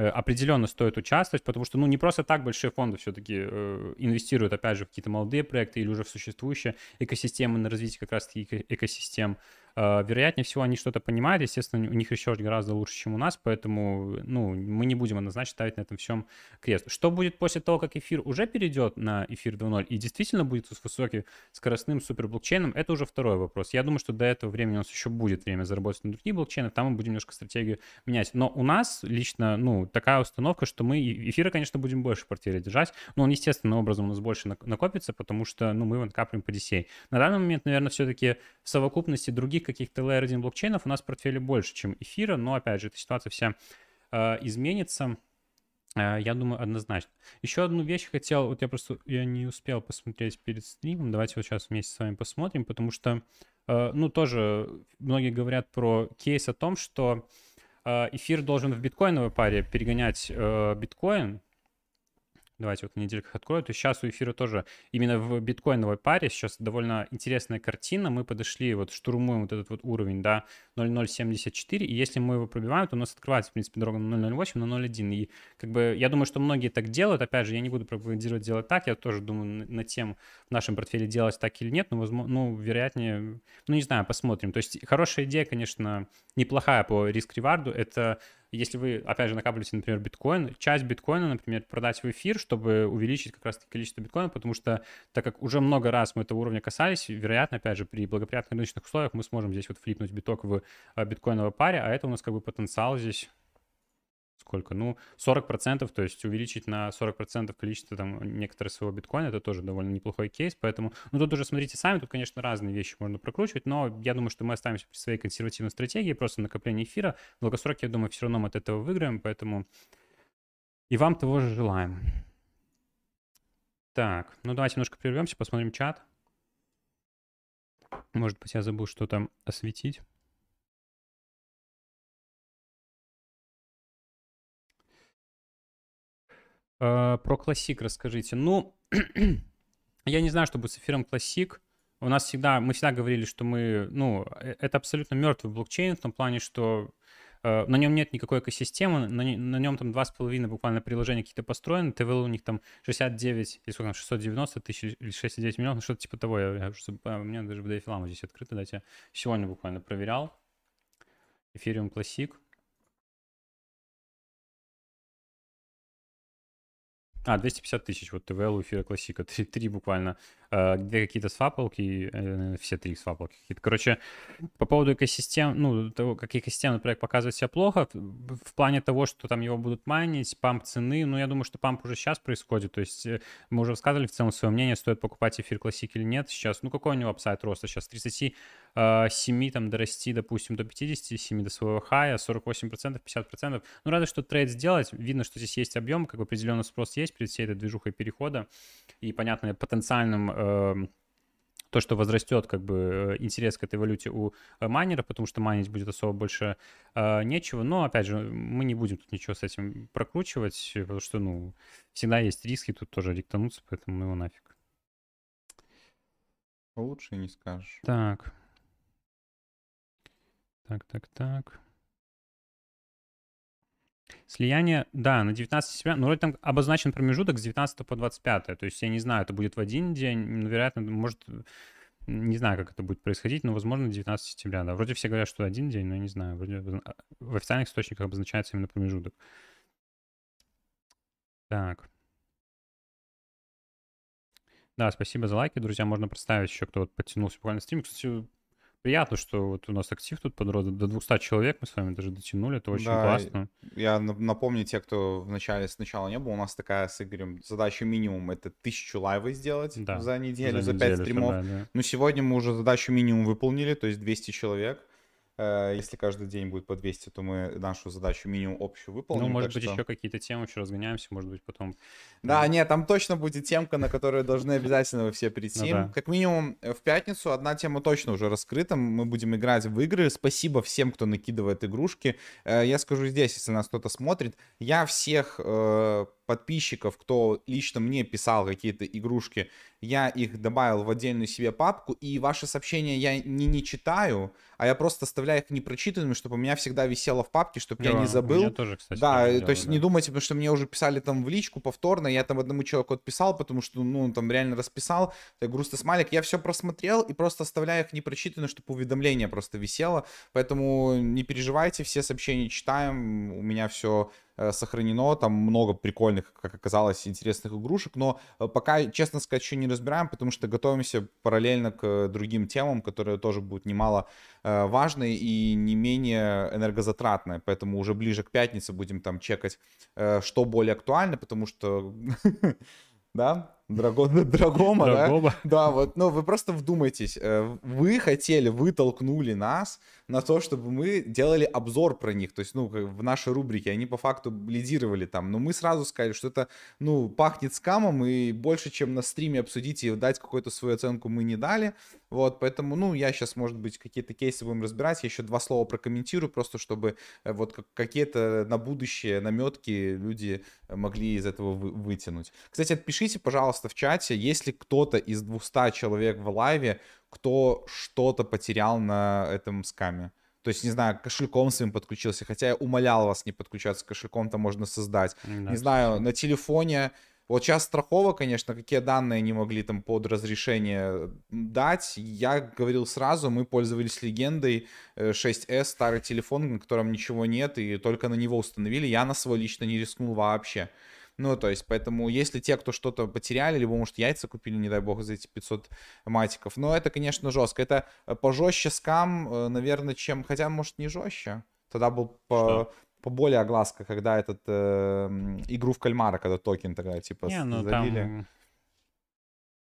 определенно стоит участвовать, потому что, ну, не просто так большие фонды все-таки э, инвестируют, опять же, в какие-то молодые проекты или уже в существующие экосистемы на развитие как раз-таки экосистем. А, вероятнее всего, они что-то понимают, естественно, у них еще гораздо лучше, чем у нас, поэтому, ну, мы не будем однозначно ставить на этом всем крест. Что будет после того, как эфир уже перейдет на эфир 2.0 и действительно будет с высоким скоростным суперблокчейном, это уже второй вопрос. Я думаю, что до этого времени у нас еще будет время заработать на другие блокчейны, там мы будем немножко стратегию менять. Но у нас лично, ну, такая установка, что мы эфира, конечно, будем больше в портфеле держать, но он естественным образом у нас больше накопится, потому что, ну, мы его накапливаем по DCA. На данный момент, наверное, все-таки в совокупности других каких-то Layer 1 блокчейнов у нас в портфеле больше, чем эфира, но, опять же, эта ситуация вся э, изменится. Э, я думаю, однозначно. Еще одну вещь хотел, вот я просто, я не успел посмотреть перед стримом, давайте вот сейчас вместе с вами посмотрим, потому что, э, ну, тоже многие говорят про кейс о том, что э, эфир должен в биткоиновой паре перегонять э, биткоин, Давайте вот на недельках открою. То сейчас у эфира тоже именно в биткоиновой паре сейчас довольно интересная картина. Мы подошли, вот штурмуем вот этот вот уровень, да, 0.074, и если мы его пробиваем, то у нас открывается, в принципе, дорога на 0.08, на 0.1. И как бы я думаю, что многие так делают. Опять же, я не буду пропагандировать делать так. Я тоже думаю на тем в нашем портфеле делать так или нет, но, возможно, ну, вероятнее, ну, не знаю, посмотрим. То есть хорошая идея, конечно, неплохая по риск-реварду. Это если вы, опять же, накапливаете, например, биткоин, часть биткоина, например, продать в эфир, чтобы увеличить как раз количество биткоина, потому что, так как уже много раз мы этого уровня касались, вероятно, опять же, при благоприятных рыночных условиях мы сможем здесь вот флипнуть биток в а, биткоиновой паре, а это у нас как бы потенциал здесь сколько? Ну, 40%, то есть увеличить на 40% количество там некоторых своего биткоина, это тоже довольно неплохой кейс, поэтому, ну, тут уже смотрите сами, тут, конечно, разные вещи можно прокручивать, но я думаю, что мы останемся при своей консервативной стратегии, просто накопление эфира. В долгосроке, я думаю, все равно мы от этого выиграем, поэтому и вам того же желаем. Так, ну давайте немножко прервемся, посмотрим чат. Может быть, я забыл что-то осветить. Э, про классик расскажите. Ну, я не знаю, что будет с эфиром классик. У нас всегда, мы всегда говорили, что мы, ну, э, это абсолютно мертвый блокчейн в том плане, что э, на нем нет никакой экосистемы, на, на нем там два с половиной буквально приложения какие-то построены, ТВЛ у них там 69, или сколько там, 690 тысяч или 69 миллионов, что-то типа того, я, я, я, у меня даже в DFLAM здесь открыто, дайте, сегодня буквально проверял, Ethereum Classic, А, 250 тысяч, вот ТВЛ у эфира классика, три, три буквально. А, где какие-то свапалки, э, все три свапалки какие-то. Короче, по поводу экосистем, ну, того, как экосистемный проект показывает себя плохо, в плане того, что там его будут майнить, памп цены, ну, я думаю, что памп уже сейчас происходит, то есть э, мы уже высказывали в целом свое мнение, стоит покупать эфир классик или нет сейчас. Ну, какой у него апсайд роста сейчас? 37 7 там дорасти, допустим, до 57 до своего хая, 48%, 50%. Ну, разве что трейд сделать, видно, что здесь есть объем, как бы определенный спрос есть перед всей этой движухой перехода, и, понятно, потенциальным то, что возрастет как бы э, интерес к этой валюте у э, майнера, потому что майнить будет особо больше э, нечего. Но, опять же, мы не будем тут ничего с этим прокручивать, потому что, ну, всегда есть риски тут тоже ректануться, поэтому ну его нафиг. Лучше не скажешь. Так. Так, так, так. Слияние, да, на 19 сентября, ну, вроде там обозначен промежуток с 19 по 25, то есть я не знаю, это будет в один день, ну, вероятно, может, не знаю, как это будет происходить, но, возможно, 19 сентября, да. Вроде все говорят, что один день, но я не знаю, вроде а, в официальных источниках обозначается именно промежуток. Так. Да, спасибо за лайки, друзья. Можно представить еще, кто вот подтянулся буквально стрим. Кстати, приятно, что вот у нас актив тут подрос до 200 человек, мы с вами даже дотянули, это очень да, классно. Я напомню, те, кто в начале сначала не был, у нас такая с Игорем задача минимум это тысячу лайвов сделать да, за неделю, за, за 5 стримов. Да, да. Но сегодня мы уже задачу минимум выполнили, то есть 200 человек. Э, если каждый день будет по 200, то мы нашу задачу минимум общую выполним. Ну, может быть, что... еще какие-то темы еще разгоняемся, может быть, потом... Да, нет, там точно будет темка, на которую должны обязательно вы все прийти. Ну, да. Как минимум э, в пятницу одна тема точно уже раскрыта. Мы будем играть в игры. Спасибо всем, кто накидывает игрушки. Э, я скажу здесь, если нас кто-то смотрит, я всех подписчиков, кто лично мне писал какие-то игрушки, я их добавил в отдельную себе папку, и ваши сообщения я не, не читаю, а я просто оставляю их непрочитанными, чтобы у меня всегда висело в папке, чтобы да, я не забыл. Тоже, кстати, да, то делал, есть да. не думайте, потому что мне уже писали там в личку повторно, я там одному человеку отписал, потому что, ну, он там реально расписал, так грустный смайлик, я все просмотрел и просто оставляю их непрочитанными, чтобы уведомление просто висело, поэтому не переживайте, все сообщения читаем, у меня все сохранено, там много прикольных, как оказалось, интересных игрушек, но э, пока, честно сказать, еще не разбираем, потому что готовимся параллельно к другим темам, которые тоже будут немало э, важные и не менее энергозатратные, поэтому уже ближе к пятнице будем там чекать, что более актуально, потому что, да, Драго, Драгома, Драгоба. да? Да, вот, ну, вы просто вдумайтесь. э, Вы хотели, вы толкнули нас на то, чтобы мы делали обзор про них, то есть, ну, в нашей рубрике, они по факту лидировали там, но мы сразу сказали, что это, ну, пахнет скамом, и больше, чем на стриме обсудить и дать какую-то свою оценку мы не дали, вот, поэтому, ну, я сейчас, может быть, какие-то кейсы будем разбирать, я еще два слова прокомментирую, просто чтобы э, вот как- какие-то на будущее наметки люди могли из этого вы- вытянуть. Кстати, отпишите, пожалуйста, в чате, если кто-то из 200 человек в лайве, кто что-то потерял на этом скаме. То есть, не знаю, кошельком своим подключился, хотя я умолял вас не подключаться, кошельком-то можно создать. Да, не знаю, на телефоне. Вот сейчас страхово, конечно, какие данные они могли там под разрешение дать. Я говорил сразу, мы пользовались легендой э, 6S, старый телефон, на котором ничего нет, и только на него установили. Я на свой лично не рискнул вообще. Ну, то есть, поэтому, если те, кто что-то потеряли, либо, может, яйца купили, не дай бог, за эти 500 матиков, но это, конечно, жестко. Это э, пожестче скам, э, наверное, чем... Хотя, может, не жестче. Тогда был по... Что? поболее огласка, когда этот э, игру в кальмара, когда токен тогда типа Не, ну залили, там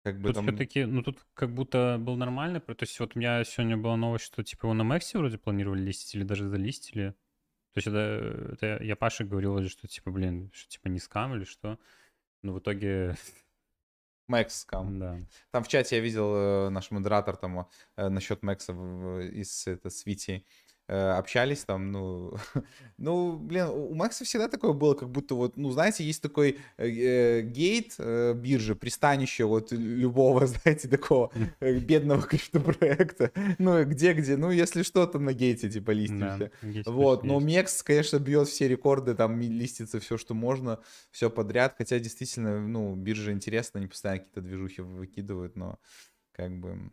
как бы Тут там все-таки, ну тут как будто был нормальный, то есть вот у меня сегодня была новость, что типа его на Максе вроде планировали листить или даже залистили. То есть это, это я Паше говорил что типа, блин, что типа не скам или что. Но в итоге, Мэкс скам. да. Там в чате я видел э, наш модератор там э, насчет в- из это, с Витей э, общались там, ну, ну, блин, у Макса всегда такое было, как будто вот, ну, знаете, есть такой э, э, гейт э, биржи, пристанище вот любого, знаете, такого э, бедного криптопроекта, ну, где-где, ну, если что, то на гейте, типа, Да, листимся. есть Вот, но. Мекс, конечно, бьет все рекорды, там листится все, что можно, все подряд, хотя действительно, ну, биржа интересна, они постоянно какие-то движухи выкидывают, но как бы...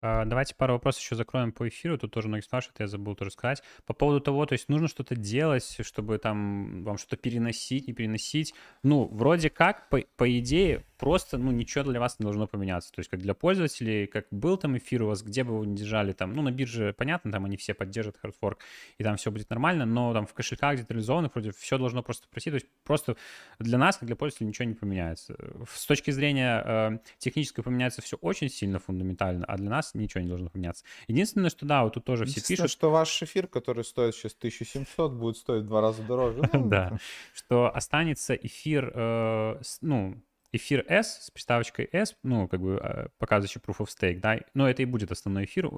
А, Давайте пару вопросов еще закроем по эфиру. Тут тоже многие спрашивают, я забыл тоже сказать. По поводу того, то есть нужно что-то делать, чтобы там вам что-то переносить, не переносить. Ну, вроде как, по, по идее, просто, ну, ничего для вас не должно поменяться. То есть как для пользователей, как был там эфир у вас, где бы вы ни держали, там, ну, на бирже, понятно, там они все поддерживают хардфорк, и там все будет нормально, но там в кошельках децентрализованных вроде все должно просто пройти. То есть просто для нас, как для пользователей, ничего не поменяется. С точки зрения э, технической поменяется все очень сильно фундаментально, а для нас ничего не должно поменяться. Единственное, что да, вот тут тоже все пишут, что ваш эфир, который стоит сейчас 1700, будет стоить в два раза дороже. Ну, да, что останется эфир, э, ну, эфир S с приставочкой S, ну, как бы э, показывающий Proof of Stake, да, но это и будет основной эфир,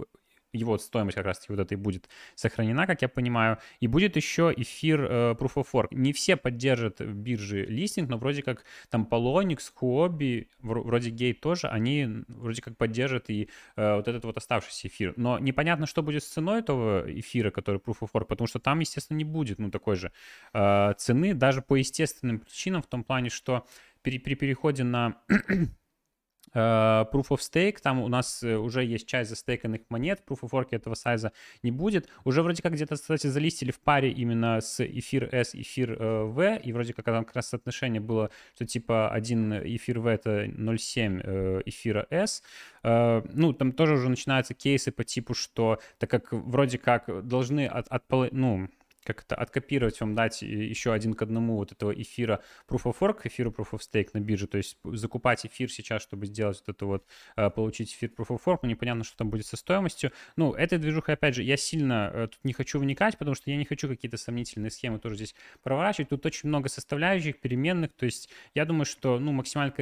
его стоимость как раз-таки вот этой будет сохранена, как я понимаю, и будет еще эфир э, Proof of Work. Не все поддержат в бирже листинг, но вроде как там Polonix, Huobi, вро- вроде Gate тоже, они вроде как поддержат и э, вот этот вот оставшийся эфир. Но непонятно, что будет с ценой этого эфира, который Proof of Work, потому что там, естественно, не будет, ну, такой же э, цены, даже по естественным причинам, в том плане, что при, при переходе на э, Proof of Stake, там у нас э, уже есть часть застейканных монет, Proof of Work этого сайза не будет. Уже вроде как где-то, кстати, залистили в паре именно с эфир S, эфир э, V, и вроде как там как раз соотношение было, что типа один эфир V это 0,7 э, эфира S. Ну, там тоже уже начинаются кейсы по типу, что так как вроде как должны от, от ну, как это, откопировать вам, дать э, еще один к одному вот этого эфира Proof of Work, эфира Proof of Stake на бирже, то есть закупать эфир сейчас, чтобы сделать вот это вот, э, получить эфир Proof of Work, но непонятно, что там будет со стоимостью. Ну, этой движухой, опять же, я сильно э, тут не хочу вникать, потому что я не хочу какие-то сомнительные схемы тоже здесь проворачивать. Тут очень много составляющих, переменных, то есть я думаю, что, ну, максимально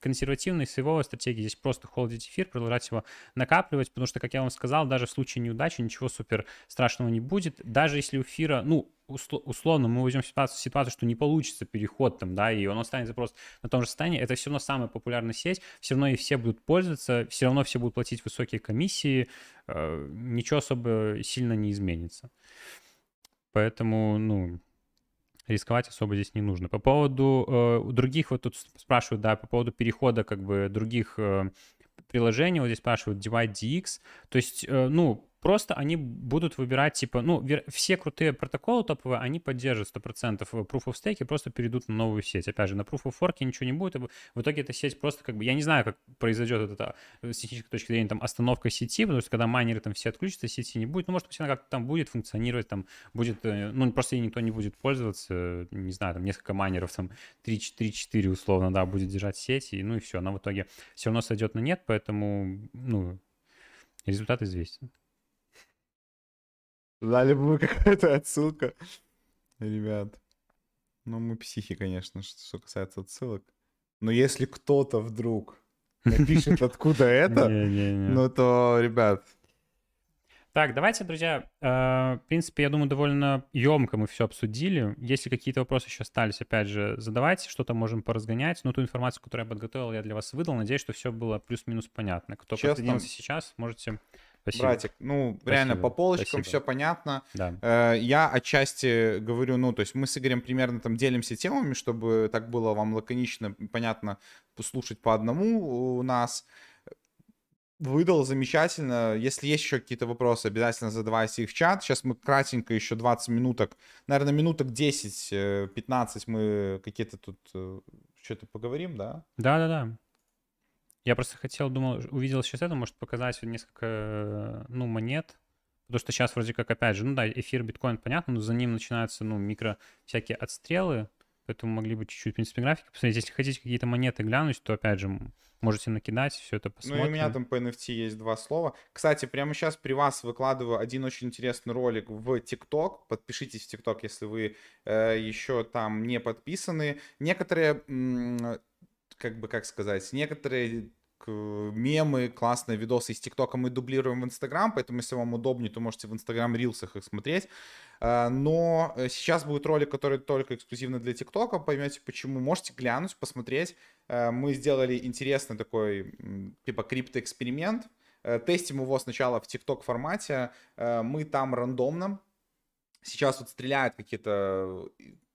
кон- консервативной сейвовой стратегии здесь просто холдить эфир, продолжать его накапливать, потому что, как я вам сказал, даже в случае неудачи ничего супер страшного не будет. Даже если у эфира, ну, усло- условно, мы возьмем ситуацию, ситуацию, что не получится переход там, да, и он останется просто на том же состоянии, это все равно самая популярная сеть, все равно и все будут пользоваться, все равно все будут платить высокие комиссии, э, ничего особо сильно не изменится. Поэтому, ну, рисковать особо здесь не нужно. По поводу э, других, вот тут спрашивают, да, по поводу перехода как бы других э, приложений, вот здесь спрашивают Divide DX, то есть, э, ну, Просто они будут выбирать, типа, ну, все крутые протоколы топовые, они поддержат 100% Proof of Stake и просто перейдут на новую сеть. Опять же, на Proof of Work ничего не будет, в итоге эта сеть просто как бы, я не знаю, как произойдет это с технической точки зрения, там, остановка сети, потому что когда майнеры там все отключатся, сети не будет, ну, может она как-то там будет функционировать, там, будет, э, ну, просто ей никто не будет пользоваться, не знаю, там, несколько майнеров, там, 3-4 условно, да, будет держать сеть, и, ну, и все, она в итоге все равно сойдет на нет, поэтому, ну, результат известен. Дали бы какая-то отсылка. Ребят. Ну, мы психи, конечно, что касается отсылок. Но если кто-то вдруг напишет, откуда это, ну то, ребят, так, давайте, друзья, э, в принципе, я думаю, довольно емко мы все обсудили. Если какие-то вопросы еще остались, опять же, задавайте, что-то можем поразгонять. Ну, ту информацию, которую я подготовил, я для вас выдал. Надеюсь, что все было плюс-минус понятно. Кто Честно, присоединился сейчас, можете Спасибо. Братик, ну, Спасибо. реально по полочкам Спасибо. все понятно. Да. Э, я отчасти говорю, ну, то есть мы с Игорем примерно там делимся темами, чтобы так было вам лаконично, понятно, послушать по одному у нас. Выдал замечательно. Если есть еще какие-то вопросы, обязательно задавайте их в чат. Сейчас мы кратенько еще 20 минуток, наверное, минуток 10-15 э, мы какие-то тут э, что-то поговорим, да? Да-да-да. Я просто хотел, думал, увидел сейчас это, может показать несколько, ну, монет. Потому что сейчас вроде как, опять же, ну да, эфир, биткоин, понятно, но за ним начинаются, ну, микро всякие отстрелы, поэтому могли бы чуть-чуть, в принципе, графики посмотреть. Если хотите какие-то монеты глянуть, то, опять же, можете накидать, все это посмотрим. Ну и у меня там по NFT есть два слова. Кстати, прямо сейчас при вас выкладываю один очень интересный ролик в TikTok. Подпишитесь в TikTok, если вы э, еще там не подписаны. Некоторые как бы, как сказать, некоторые мемы, классные видосы из ТикТока мы дублируем в Инстаграм, поэтому если вам удобнее, то можете в Инстаграм Рилсах их смотреть. А, но э, сейчас будет ролик, который только эксклюзивно для ТикТока, поймете почему. Можете глянуть, посмотреть. Э, мы сделали интересный такой, типа, криптоэксперимент. Э, тестим его сначала в ТикТок формате. Мы там рандомно. Сейчас вот стреляют какие-то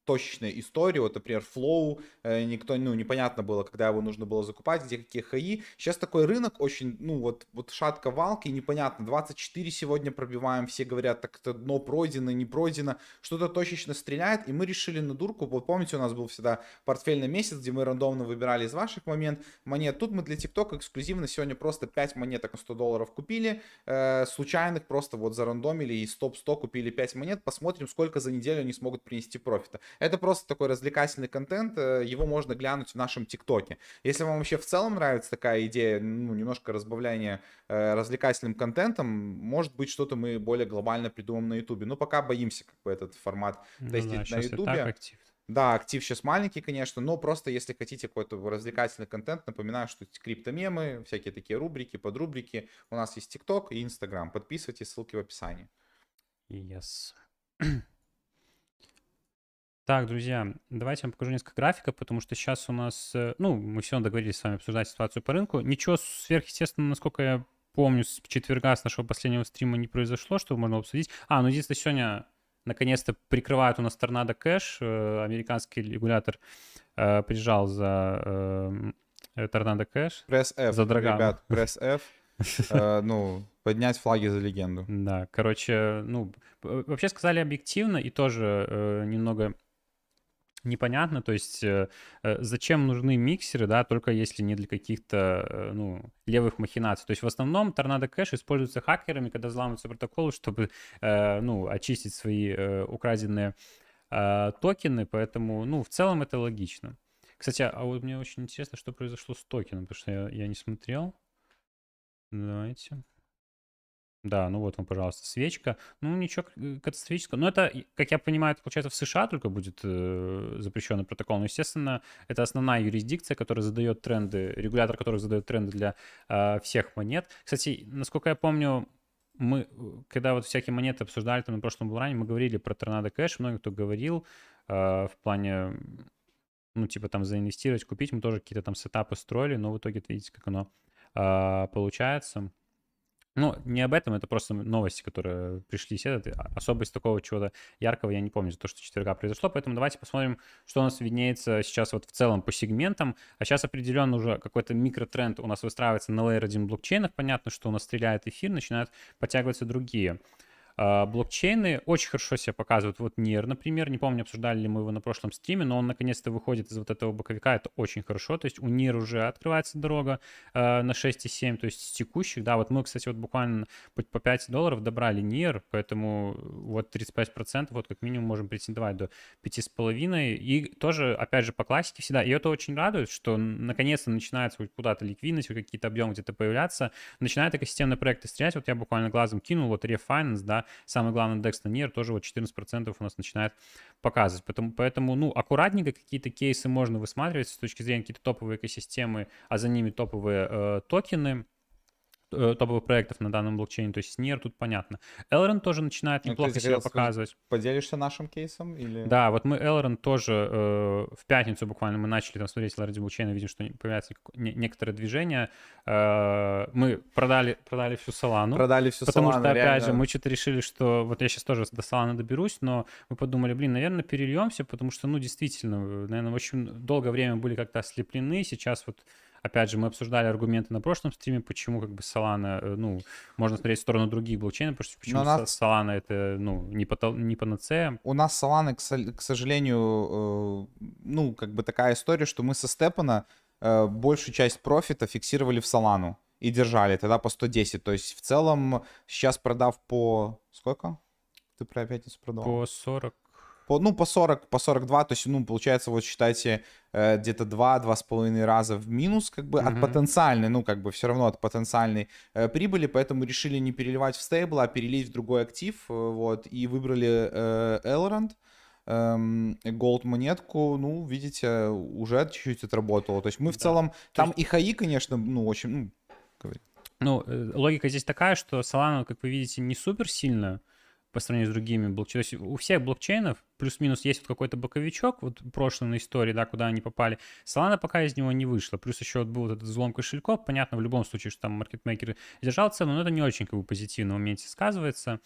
точечная история, вот, например, Flow, э, никто, ну, непонятно было, когда его нужно было закупать, где какие хаи. Сейчас такой рынок очень, ну, вот, вот шатка валки, непонятно, 24 сегодня пробиваем, все говорят, так это дно пройдено, не пройдено, что-то точечно стреляет, и мы решили на дурку, вот помните, у нас был всегда портфельный месяц, где мы рандомно выбирали из ваших момент, монет, тут мы для ТикТока эксклюзивно сегодня просто 5 монеток на 100 долларов купили, э, случайных просто вот зарандомили и стоп-100 купили 5 монет, посмотрим, сколько за неделю они смогут принести профита. Это просто такой развлекательный контент, э, его можно глянуть в нашем ТикТоке. Если вам вообще в целом нравится такая идея, ну, немножко разбавления э, развлекательным контентом, может быть, что-то мы более глобально придумаем на Ютубе. Но пока боимся как бы этот формат ну, тестить да, на Ютубе. Да, актив сейчас маленький, конечно, но просто если хотите какой-то развлекательный контент, напоминаю, что криптомемы, всякие такие рубрики, подрубрики, у нас есть ТикТок и Инстаграм. Подписывайтесь, ссылки в описании. Yes. Так, друзья, давайте я вам покажу несколько графиков, потому что сейчас у нас, э, ну, мы все договорились с вами обсуждать ситуацию по рынку. Ничего сверхъестественного, насколько я помню, с четверга, с нашего последнего стрима не произошло, что можно обсудить. А, ну, единственное, сегодня наконец-то прикрывают у нас торнадо кэш. Э, американский регулятор э, приезжал за э, торнадо кэш. Пресс F, за Драган. ребят, пресс F. Э, ну, поднять флаги за легенду. Да, короче, ну, вообще сказали объективно и тоже немного непонятно, то есть э, э, зачем нужны миксеры, да, только если не для каких-то, э, ну, левых махинаций. То есть в основном торнадо кэш используется хакерами, когда взламываются протоколы, чтобы, э, ну, очистить свои э, украденные э, токены, поэтому, ну, в целом это логично. Кстати, а вот мне очень интересно, что произошло с токеном, потому что я, я не смотрел. Давайте. Да, ну вот вам, пожалуйста, свечка. Ну, ничего э, катастрофического. Но это, как я понимаю, это, получается, в США только будет э, запрещенный протокол. Но, естественно, это основная юрисдикция, которая задает тренды, регулятор, который задает тренды для э, всех монет. Кстати, насколько я помню, мы, когда вот всякие монеты обсуждали там на прошлом булране, мы говорили про торнадо кэш, много кто говорил э, в плане, ну, типа там заинвестировать, купить, мы тоже какие-то там сетапы строили, но в итоге, видите, как оно э, получается. Ну, не об этом, это просто новости, которые пришли. Это а, особо из такого чего-то яркого я не помню, за то, что четверга произошло. Поэтому давайте посмотрим, что у нас виднеется сейчас вот в целом по сегментам. А сейчас определенно уже какой-то микротренд у нас выстраивается на Layer 1 блокчейнах. Понятно, что у нас стреляет эфир, начинают подтягиваться другие. А, блокчейны очень хорошо себя показывают. Вот NIR, например, не помню, обсуждали ли мы его на прошлом стриме, но он наконец-то выходит из вот этого боковика, это очень хорошо. То есть у NIR уже открывается дорога э, на 6,7, то есть с текущих, да, вот мы, кстати, вот буквально по, по 5 долларов добрали NIR, поэтому вот 35% вот как минимум можем претендовать до 5,5. И тоже, опять же, по классике всегда, и это очень радует, что наконец-то начинается вот куда-то ликвидность, какие-то объемы где-то появляться, начинают экосистемные проекты стрелять, вот я буквально глазом кинул, вот Refinance, да, самый главный DEX на NIR тоже вот 14% у нас начинает показывать. Поэтому, поэтому, ну, аккуратненько какие-то кейсы можно высматривать с точки зрения какие-то топовые экосистемы, а за ними топовые э, токены. Э, топовых проектов на данном блокчейне, то есть NIR тут понятно. Elrond тоже начинает ну, неплохо ну, себя показывать. Поделишься нашим кейсом? Или... Да, вот мы Elrond тоже э, в пятницу буквально мы начали там смотреть ради блокчейна, видим, что появляется некоторое движение. Э, мы продали, продали всю Solana. Продали всю Потому Solana, что, опять реально. же, мы что-то решили, что вот я сейчас тоже до Solana доберусь, но мы подумали, блин, наверное, перельемся, потому что, ну, действительно, наверное, очень долгое время были как-то ослеплены, сейчас вот Опять же, мы обсуждали аргументы на прошлом стриме, почему как бы Solana, э, ну, можно смотреть в сторону других блокчейнов, потому что почему нас... Solana это, ну, не, по, не панацея. У нас Solana, к, к сожалению, э, ну, как бы такая история, что мы со Степана э, большую часть профита фиксировали в Solana и держали тогда по 110. То есть в целом сейчас продав по... Сколько? Ты про пятницу продал? По 40 по, ну, по 40, по 42, то есть, ну, получается, вот считайте, э, где-то 2-2,5 раза в минус, как бы, mm-hmm. от потенциальной, ну, как бы, все равно от потенциальной э, прибыли, поэтому решили не переливать в стейбл, а перелить в другой актив, э, вот, и выбрали э, Elrond, эм, Gold монетку, ну, видите, уже чуть-чуть отработало. То есть мы в да. целом, там есть... и хаи, конечно, ну, очень, ну, говори. Ну, э, логика здесь такая, что Solana, как вы видите, не супер сильная, по сравнению с другими блокчейнами. То есть у всех блокчейнов плюс-минус есть вот какой-то боковичок, вот прошлый на истории, да, куда они попали. Solana пока из него не вышла. Плюс еще вот был вот этот взлом кошельков. Понятно, в любом случае, что там маркетмейкер держал цену, но это не очень как бы позитивно в моменте сказывается.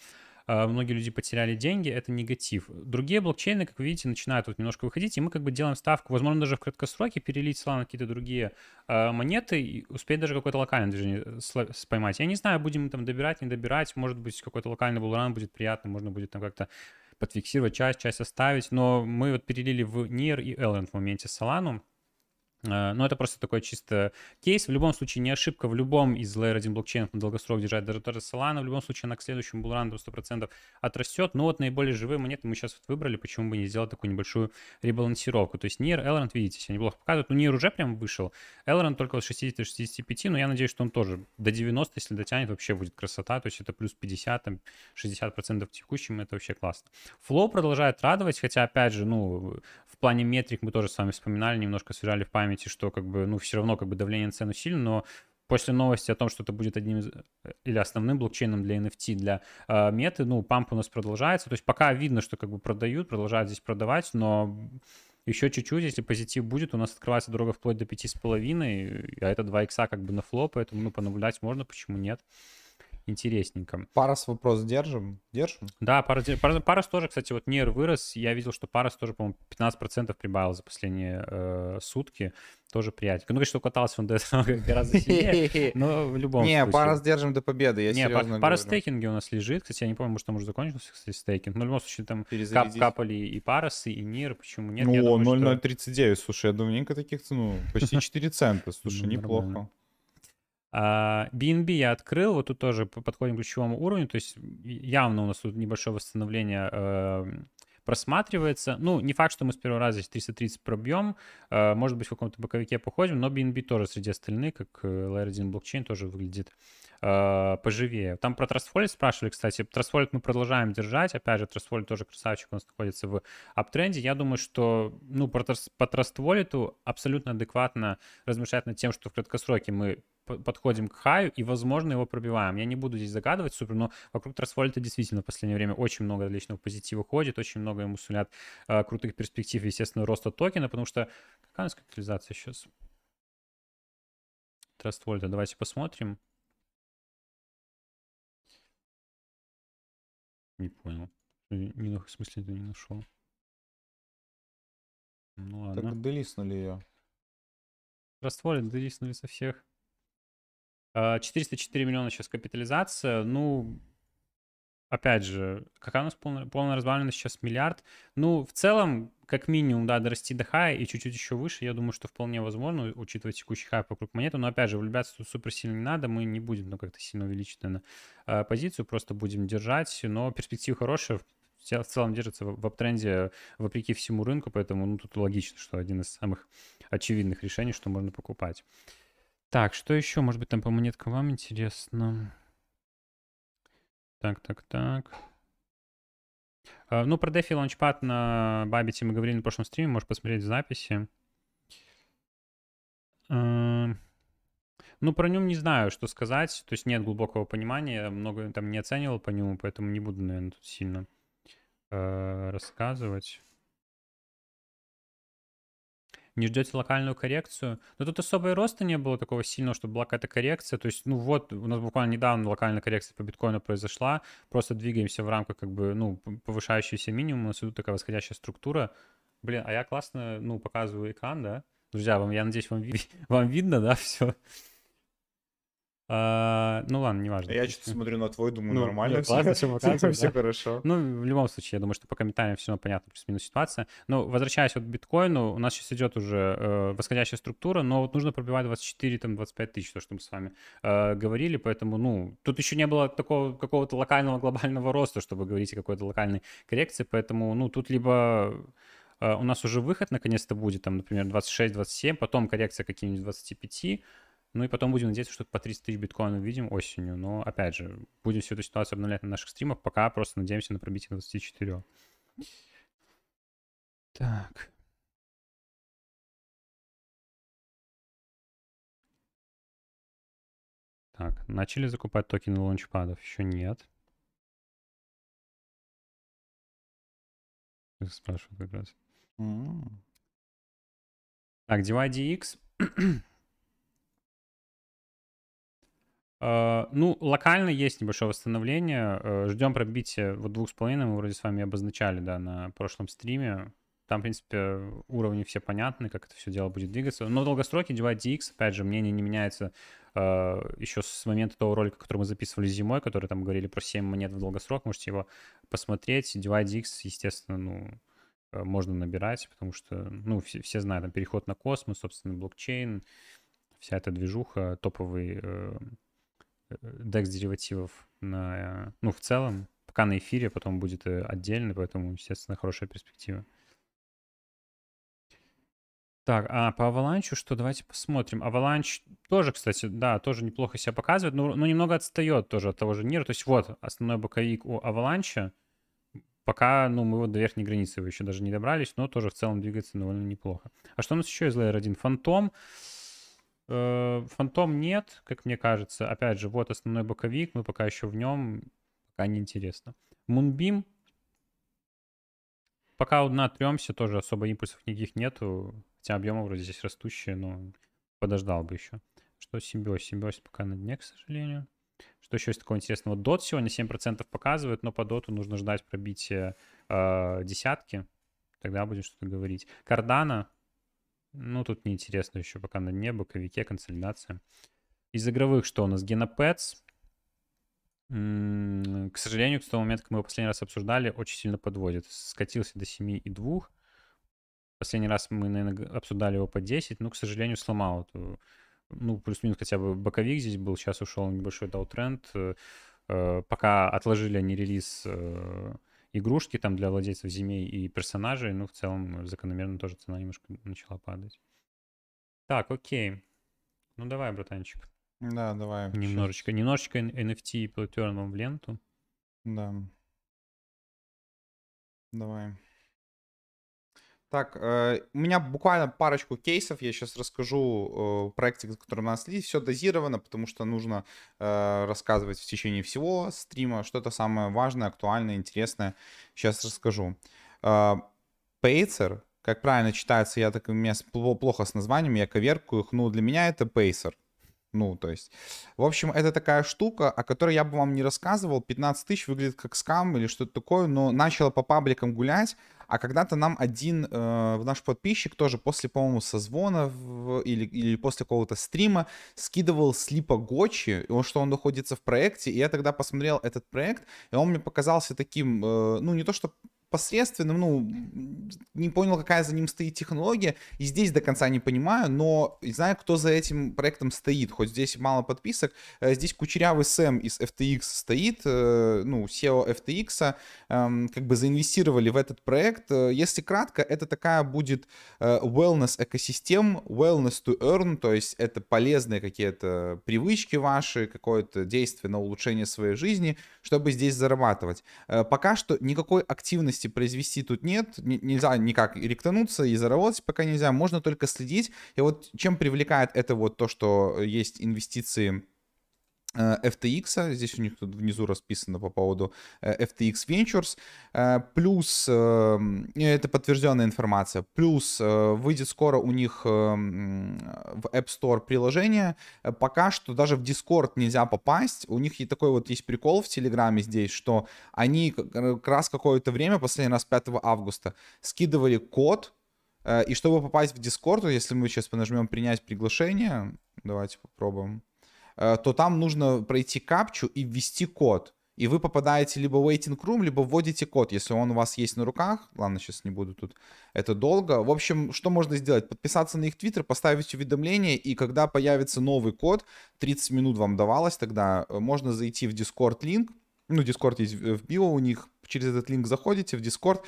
А, многие люди потеряли деньги, это негатив. Другие блокчейны, как вы видите, начинают вот немножко выходить, и мы как бы делаем ставку, возможно, даже в краткосроке перелить Solana на какие-то другие э, монеты и успеть даже какое-то локальное движение поймать. Я не знаю, будем там добирать, не добирать, может быть, какой-то локальный булран будет приятный, можно будет там как-то подфиксировать часть, часть оставить, но мы вот перелили в NIR и Elrond в моменте Solana, Э, но это просто такой чисто кейс. В любом случае, не ошибка в любом из Layer 1 блокчейнов на долгосрок держать. Даже даже Solana в любом случае она к следующему булрану 100% отрастет. Но вот наиболее живые монеты мы сейчас вот выбрали. Почему бы не сделать такую небольшую ребалансировку? То есть NIR, Elrond, видите, себя неплохо показывают. Ну, NIR уже прям вышел. Elrond только от 60-65, но я надеюсь, что он тоже до 90, если дотянет, вообще будет красота. То есть это плюс 50, там, 60% текущим, это вообще классно. Flow продолжает радовать, хотя, опять же, ну, в плане метрик мы тоже с вами вспоминали, немножко свежали в память памяти, что как бы, ну, все равно как бы давление на цену сильно, но после новости о том, что это будет одним из, э, или основным блокчейном для NFT, для э, меты, ну, памп у нас продолжается. То есть пока видно, что как бы продают, продолжают здесь продавать, но еще чуть-чуть, если позитив будет, у нас открывается дорога вплоть до 5,5, а это 2 икса как бы на флоп, поэтому, ну, понаблюдать можно, почему нет интересненько. Парас вопрос держим? Держим? Да, Парас, Парас, Парас тоже, кстати, вот нер вырос. Я видел, что Парас тоже, по-моему, 15% прибавил за последние э, сутки. Тоже приятно. Ну, конечно, катался он до этого гораздо сильнее, но в любом не, случае. Не, Парас держим до победы, я не, серьезно Парас стейкинги у нас лежит. Кстати, я не помню, может, там уже закончился, кстати, стейкинг. Но в любом случае там кап капали и Парасы, и Нир. Почему нет? Ну, 0,039, что... слушай, я давненько таких, ну, почти 4 цента. Слушай, неплохо. А, BNB я открыл, вот тут тоже подходим к ключевому уровню, то есть явно у нас тут небольшое восстановление э, просматривается. Ну, не факт, что мы с первого раза здесь 330 пробьем, может быть, в каком-то боковике походим, но BNB тоже среди остальных, как э, Layer 1 блокчейн, тоже выглядит э, поживее. Там про Trust Wallet спрашивали, кстати. Trust Wallet мы продолжаем держать. Опять же, Trust Wallet тоже красавчик, у нас находится в аптренде. Я думаю, что ну, по, по Trust Wallet абсолютно адекватно размышлять над тем, что в краткосроке мы подходим к хаю и, возможно, его пробиваем. Я не буду здесь загадывать супер, но вокруг Трасфольта действительно в последнее время очень много личного позитива ходит, очень много ему сулят э, крутых перспектив, естественно, роста токена, потому что какая у нас капитализация сейчас? Трасфольта, давайте посмотрим. Не понял. Не, в смысле ты не нашел? Ну ладно. Так делиснули ее. Растворили, делиснули со всех. 404 а, миллиона сейчас капитализация. Ну, опять же, какая у нас полная, полная развалина сейчас миллиард. Ну, в целом, как минимум, да, дорасти до хая и чуть-чуть еще выше, я думаю, что вполне возможно, учитывая текущий хай вокруг монеты. Но, опять же, влюбляться тут супер сильно не надо, мы не будем, ну, как-то сильно увеличить, наверное, а, позицию, просто будем держать, но перспективы хорошие, в целом держится в аптренде вопреки всему рынку, поэтому ну, тут логично, что один из самых очевидных решений, что можно покупать. Так, что еще, может быть, там по монеткам вам интересно? Так, так, так. Uh, ну, про DeFi Launchpad на Бабите мы говорили на прошлом стриме, можешь посмотреть в записи. Uh, ну, про нем не знаю, что сказать. То есть нет глубокого понимания, много там не оценивал по нему, поэтому не буду, наверное, тут сильно uh, рассказывать. Не ждете локальную коррекцию? Но тут особо и роста не было такого сильного, чтобы была какая-то коррекция. То есть, ну вот, у нас буквально недавно локальная коррекция по биткоину произошла. Просто двигаемся в рамках, как бы, ну, повышающийся минимум. У нас идут такая восходящая структура. Блин, а я классно, ну, показываю экран, да? Друзья, вам, я надеюсь, вам, вам видно, да, все? А, ну ладно, неважно. Я что-то смотрю на твой, думаю, ну, нормально. Ну, классно, все показывает, все хорошо. Ну, в любом случае, я думаю, что по комментариям все равно понятно, плюс-минус ситуация. Но возвращаясь вот к биткоину, у нас сейчас идет уже э, восходящая структура, но вот нужно пробивать 24, там, 25 тысяч, то, что мы с вами э, говорили, поэтому, ну, тут еще не было такого какого-то локального глобального роста, чтобы говорить о какой-то локальной коррекции, поэтому, ну, тут либо э, у нас уже выход наконец-то будет, там, например, 26-27, потом коррекция какие-нибудь 25, ну и потом будем надеяться, что по 30 тысяч биткоина увидим осенью. Но, опять же, будем всю эту ситуацию обновлять на наших стримах, пока просто надеемся на пробитие 24. Так. Так, начали закупать токены лаунчпадов? Еще нет. Спрашивают как раз. Mm. Так, DYDX ну, локально есть небольшое восстановление. Э, Ждем пробития вот двух с половиной. Мы вроде с вами обозначали, да, на прошлом стриме. Там, в принципе, уровни все понятны, как это все дело будет двигаться. Но в долгосроке Divide DX, опять же, мнение не меняется э, еще с момента того ролика, который мы записывали зимой, который там говорили про 7 монет в долгосрок. Можете его посмотреть. Divide DX, естественно, ну, э, можно набирать, потому что, ну, все, все знают, там, переход на космос, собственно, блокчейн, вся эта движуха, топовый э, DEX деривативов на, ну, в целом, пока на эфире, потом будет э, отдельно, поэтому, естественно, хорошая перспектива. Так, а по Avalanche что? Давайте посмотрим. Avalanche тоже, кстати, да, тоже неплохо себя показывает, но, но немного отстает тоже от того же Нира. То есть вот основной боковик у Avalanche. Пока, ну, мы вот до верхней границы еще даже не добрались, но тоже в целом двигается довольно неплохо. А что у нас еще из Layer 1? Фантом. Э, фантом нет, как мне кажется. Опять же, вот основной боковик, мы пока еще в нем, пока не интересно. Мунбим. Пока у дна тремся, тоже особо импульсов никаких нету. Хотя объемы вроде здесь растущие, но подождал бы еще. Что симбиоз? Симбиоз пока на дне, к сожалению. Что еще есть такого интересного? Дот сегодня 7% показывает, но по доту нужно ждать пробития э, десятки. Тогда будем что-то говорить. Кардана ну, тут неинтересно еще пока на дне, боковике, консолидация. Из игровых что у нас? Генопэтс. К сожалению, к тому моменту, как мы его последний раз обсуждали, очень сильно подводит. Скатился до 7,2. Последний раз мы, наверное, обсуждали его по 10, но, к сожалению, сломал ну, плюс-минус хотя бы боковик здесь был, сейчас ушел небольшой даутренд. Э, э, пока отложили они релиз э, игрушки там для владельцев земей и персонажей, ну, в целом, закономерно тоже цена немножко начала падать. Так, окей. Ну, давай, братанчик. Да, давай. Немножечко, сейчас. немножечко NFT и платерн вам в ленту. Да. Давай. Так, э, у меня буквально парочку кейсов, я сейчас расскажу э, проекте, который у нас есть, все дозировано, потому что нужно э, рассказывать в течение всего стрима, что-то самое важное, актуальное, интересное, сейчас расскажу. Pacer, как правильно читается, я так, у меня плохо с названием, я коверкаю их, ну, для меня это Pacer. Ну, то есть, в общем, это такая штука, о которой я бы вам не рассказывал. 15 тысяч выглядит как скам или что-то такое, но начала по пабликам гулять. А когда-то нам один э, наш подписчик тоже после, по-моему, созвона в, или, или после какого-то стрима скидывал слипа Гочи, что он находится в проекте. И я тогда посмотрел этот проект, и он мне показался таким, э, ну, не то что посредственным, ну, не понял, какая за ним стоит технология, и здесь до конца не понимаю, но знаю, кто за этим проектом стоит, хоть здесь мало подписок, э, здесь кучерявый Сэм из FTX стоит, э, ну, SEO FTX, эм, как бы заинвестировали в этот проект, э, если кратко, это такая будет wellness экосистем, wellness to earn, то есть это полезные какие-то привычки ваши, какое-то действие на улучшение своей жизни, чтобы здесь зарабатывать. Пока что никакой активности деятельности произвести тут нет, нельзя никак ректануться и заработать пока нельзя, можно только следить. И вот чем привлекает это вот то, что есть инвестиции FTX, здесь у них тут внизу расписано по поводу э, FTX Ventures, э, плюс, это подтвержденная информация, плюс выйдет скоро у них в App Store приложение, пока что даже в Discord нельзя попасть, у них и такой вот есть прикол в Телеграме здесь, что они как раз какое-то время, последний раз 5 августа, скидывали код, и чтобы попасть в Discord, если мы сейчас нажмем принять приглашение, давайте попробуем, Э, то там нужно пройти капчу и ввести код. И вы попадаете либо в waiting room, либо вводите код, если он у вас есть на руках. Ладно, сейчас не буду тут. Это долго. В общем, что можно сделать? Подписаться на их твиттер, поставить уведомление, и когда появится новый код, 30 минут вам давалось тогда, э, можно зайти в Discord линк. Ну, Discord есть в био у них. Через этот линк заходите в Discord,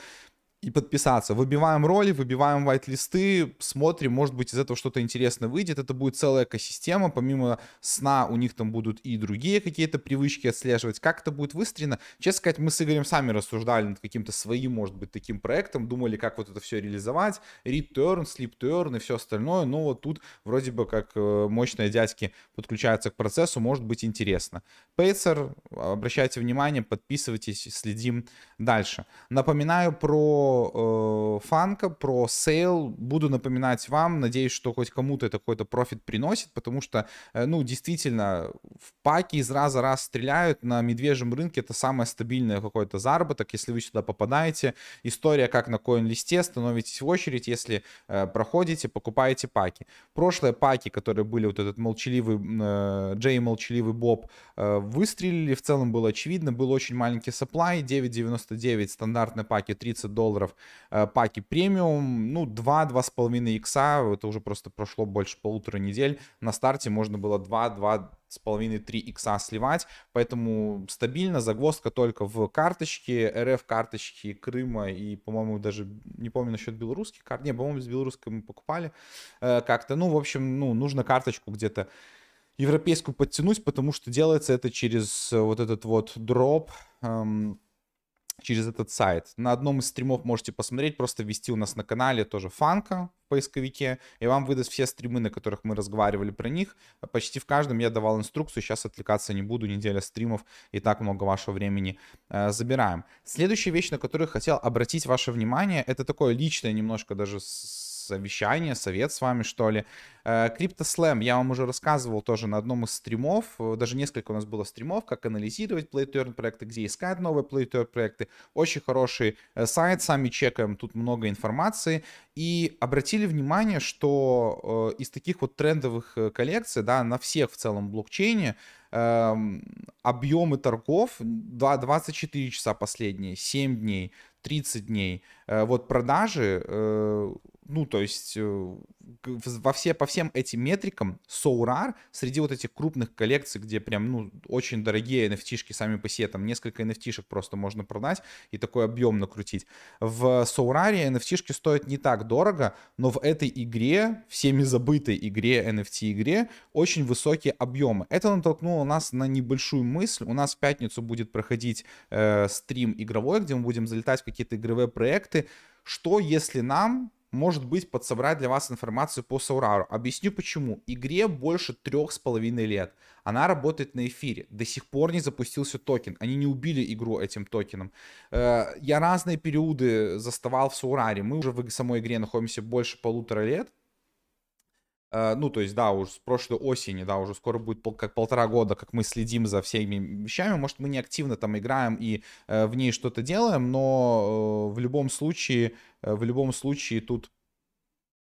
и подписаться. Выбиваем роли, выбиваем вайт-листы, смотрим, может быть, из этого что-то интересное выйдет. Это будет целая экосистема. Помимо сна у них там будут и другие какие-то привычки отслеживать. Как это будет выстроено? Честно сказать, мы с Игорем сами рассуждали над каким-то своим, может быть, таким проектом, думали, как вот это все реализовать. Earn, sleep to earn и все остальное. Но вот тут вроде бы как э, мощные дядьки подключаются к процессу, может быть интересно. Pacer, обращайте внимание, подписывайтесь, следим дальше. Напоминаю про э, фанка, про сейл. Буду напоминать вам. Надеюсь, что хоть кому-то это какой-то профит приносит, потому что, э, ну, действительно, в паки из раза в раз стреляют. На медвежьем рынке это самое стабильное какой-то заработок. Если вы сюда попадаете, история как на коин-листе, становитесь в очередь, если э, проходите, покупаете паки. Прошлые паки, которые были вот этот молчаливый э, Джей молчаливый Боб, э, выстрелили. В целом было очевидно. Был очень маленький supply, 9.99, стандартные паки 30 долларов долларов. Э, паки премиум, ну, 2-2,5 икса, это уже просто прошло больше полутора недель. На старте можно было 2, 2 с половиной 3 икса сливать, поэтому стабильно, загвоздка только в карточке, РФ карточки Крыма и, по-моему, даже, не помню насчет белорусских карт, не, по-моему, с белорусской мы покупали э, как-то, ну, в общем, ну, нужно карточку где-то европейскую подтянуть, потому что делается это через вот этот вот дроп, эм, через этот сайт. На одном из стримов можете посмотреть, просто ввести у нас на канале тоже фанка в поисковике, и вам выдаст все стримы, на которых мы разговаривали про них. Почти в каждом я давал инструкцию, сейчас отвлекаться не буду, неделя стримов, и так много вашего времени э, забираем. Следующая вещь, на которую хотел обратить ваше внимание, это такое личное немножко даже совещание, совет с вами, что ли. Э, я вам уже рассказывал тоже на одном из стримов, э, даже несколько у нас было стримов, как анализировать Play to Earn проекты, где искать новые Play to Earn проекты. Очень хороший э, сайт, сами чекаем, тут много информации. И обратили внимание, что из таких вот трендовых коллекций, да, на всех в целом блокчейне, эм, объемы торгов 24 часа последние, 7 дней, 30 дней. Вот продажи ну, то есть э, во все, по всем этим метрикам SoRAR среди вот этих крупных коллекций, где прям, ну, очень дорогие nft сами по себе, там несколько nft просто можно продать и такой объем накрутить. В SoRAR nft стоят не так дорого, но в этой игре, всеми забытой игре, NFT-игре, очень высокие объемы. Это натолкнуло нас на небольшую мысль. У нас в пятницу будет проходить э, стрим игровой, где мы будем залетать в какие-то игровые проекты. Что если нам может быть, подсобрать для вас информацию по Саурару. Объясню почему. Игре больше трех с половиной лет. Она работает на эфире. До сих пор не запустился токен. Они не убили игру этим токеном. Э, я разные периоды заставал в Саураре. Мы уже в самой игре находимся больше полутора лет. Э, ну, то есть, да, уже с прошлой осени, да, уже скоро будет пол, как полтора года, как мы следим за всеми вещами. Может, мы не активно там играем и э, в ней что-то делаем, но э, в любом случае, э, в любом случае тут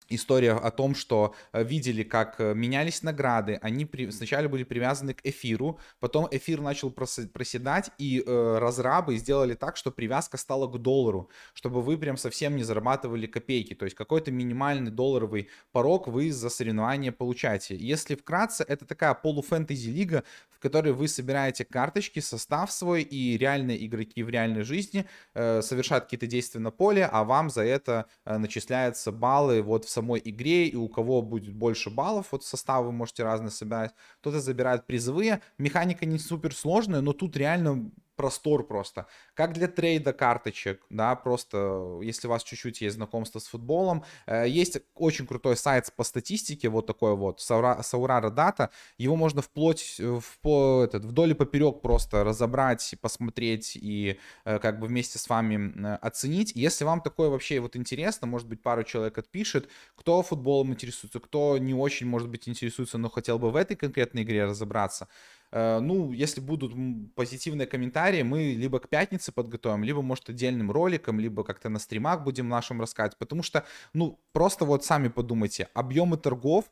история о том, что э, видели, как э, менялись награды. Они при... сначала были привязаны к эфиру, потом эфир начал проседать, и э, разрабы сделали так, что привязка стала к доллару, чтобы вы прям совсем не зарабатывали копейки. То есть какой-то минимальный долларовый порог вы за соревнования получаете. Если вкратце, это такая полуфэнтези лига, в которой вы собираете карточки, состав свой, и реальные игроки в реальной жизни э, совершают какие-то действия на поле, а вам за это э, начисляются баллы вот в самой игре, и у кого будет больше баллов, вот составы вы можете разные собирать, кто-то забирает призовые. Механика не супер сложная, но тут реально простор просто. Как для трейда карточек, да, просто если у вас чуть-чуть есть знакомство с футболом. Э, есть очень крутой сайт по статистике, вот такой вот, Saurara Data. Его можно вплоть, э, в, этот, вдоль и поперек просто разобрать, посмотреть и э, как бы вместе с вами оценить. Если вам такое вообще вот интересно, может быть, пару человек отпишет, кто футболом интересуется, кто не очень, может быть, интересуется, но хотел бы в этой конкретной игре разобраться. Э, ну, если будут позитивные комментарии, мы либо к пятнице подготовим, либо, может, отдельным роликом, либо как-то на стримах будем нашим рассказывать. Потому что, ну, просто вот сами подумайте, объемы торгов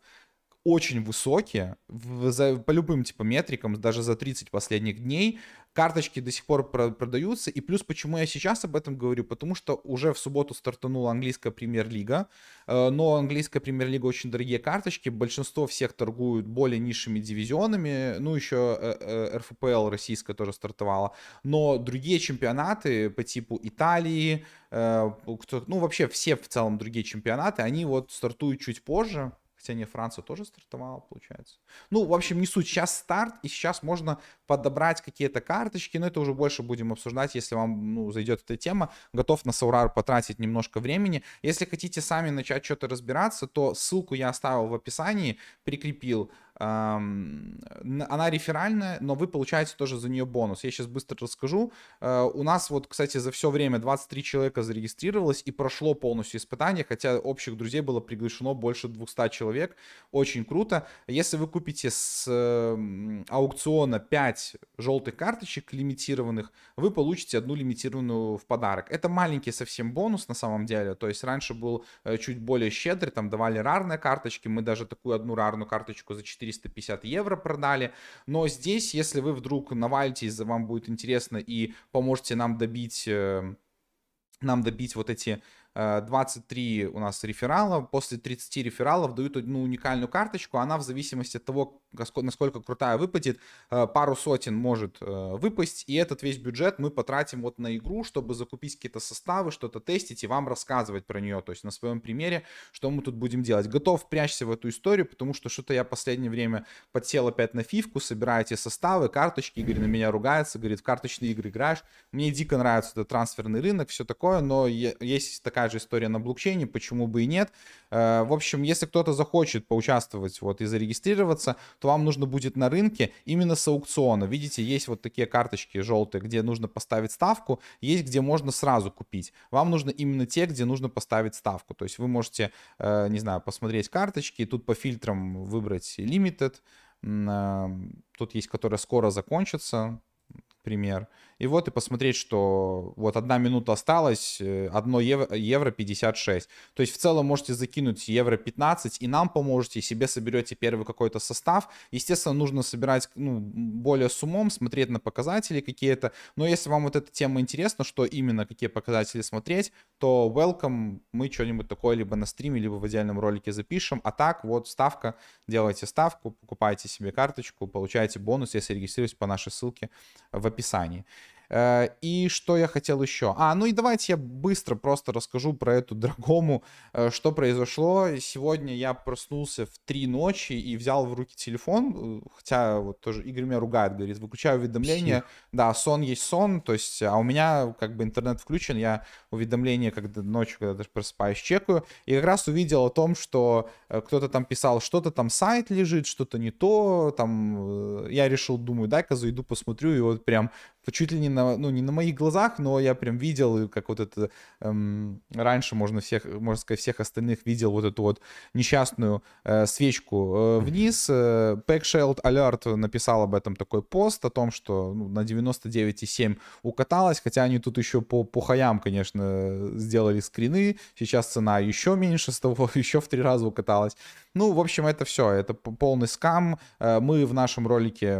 очень высокие, в, за, по любым типа метрикам, даже за 30 последних дней, карточки до сих пор про- продаются, и плюс почему я сейчас об этом говорю, потому что уже в субботу стартанула английская премьер-лига, э, но английская премьер-лига очень дорогие карточки, большинство всех торгуют более низшими дивизионами, ну еще э, э, РФПЛ российская тоже стартовала, но другие чемпионаты по типу Италии, ну вообще все в целом другие чемпионаты, они вот стартуют чуть позже, Хотя Франция тоже стартовала, получается. Ну, в общем, не суть. Сейчас старт, и сейчас можно подобрать какие-то карточки, но это уже больше будем обсуждать, если вам ну, зайдет эта тема. Готов на Саурар потратить немножко времени. Если хотите сами начать что-то разбираться, то ссылку я оставил в описании, прикрепил. Она реферальная, но вы получаете тоже за нее бонус. Я сейчас быстро расскажу. Э, у нас вот, кстати, за все время 23 человека зарегистрировалось и прошло полностью испытание, хотя общих друзей было приглашено больше 200 человек. Очень круто. Если вы купите с аукциона 5 желтых карточек лимитированных, вы получите одну лимитированную в подарок. Это маленький совсем бонус на самом деле. То есть раньше был э, чуть более щедрый, там давали рарные карточки. Мы даже такую одну рарную карточку за 4 450 евро продали. Но здесь, если вы вдруг навалитесь, вам будет интересно и поможете нам добить э, нам добить вот эти 23 э, у нас реферала, после 30 рефералов дают одну уникальную карточку, она в зависимости от того, насколько крутая выпадет, э, пару сотен может э, выпасть, и этот весь бюджет мы потратим вот на игру, чтобы закупить какие-то составы, что-то тестить и вам рассказывать про нее, то есть на своем примере, что мы тут будем делать. Готов прячься в эту историю, потому что что-то я последнее время подсел опять на фивку, собираю эти составы, карточки, Игорь на меня ругается, говорит, в карточные игры играешь. Мне дико нравится этот трансферный рынок, все такое, но есть такая же история на блокчейне, почему бы и нет. Э, в общем, если кто-то захочет поучаствовать вот и зарегистрироваться, то вам нужно будет на рынке именно с аукциона. Видите, есть вот такие карточки желтые, где нужно поставить ставку, есть где можно сразу купить. Вам нужно именно те, где нужно поставить ставку. То есть вы можете, э, не знаю, посмотреть карточки, тут по фильтрам выбрать limited, э, тут есть, которые скоро закончатся, пример. И вот и посмотреть, что вот одна минута осталась, 1 евро, евро 56. То есть в целом можете закинуть евро 15 и нам поможете, себе соберете первый какой-то состав. Естественно, нужно собирать ну, более с умом, смотреть на показатели какие-то. Но если вам вот эта тема интересна, что именно, какие показатели смотреть, то welcome, мы что-нибудь такое либо на стриме, либо в отдельном ролике запишем. А так вот ставка, делайте ставку, покупайте себе карточку, получаете бонус, если регистрируетесь по нашей ссылке в описании. Э, и что я хотел еще? А, ну и давайте я быстро просто расскажу про эту драгому, э, что произошло. Сегодня я проснулся в три ночи и взял в руки телефон, э, хотя вот тоже Игорь меня ругает, говорит, выключаю уведомления. Да, сон есть сон, то есть, а у меня как бы интернет включен, я уведомления, когда ночью, когда даже просыпаюсь, чекаю, и как раз увидел о том, что кто-то там писал, что-то там сайт лежит, что-то не то, там, я решил, думаю, дай-ка зайду, посмотрю, и вот прям чуть ли не на, ну, не на моих глазах, но я прям видел, как вот это эм, раньше можно всех, можно сказать, всех остальных видел вот эту вот несчастную э, свечку э, вниз. Э, Packshield Alert написал об этом такой пост о том, что ну, на 99,7 укаталась, хотя они тут еще по, по хаям, конечно, сделали скрины. Сейчас цена еще меньше с того, еще в три раза укаталась. Ну, в общем, это все, это полный скам. Э, мы в нашем ролике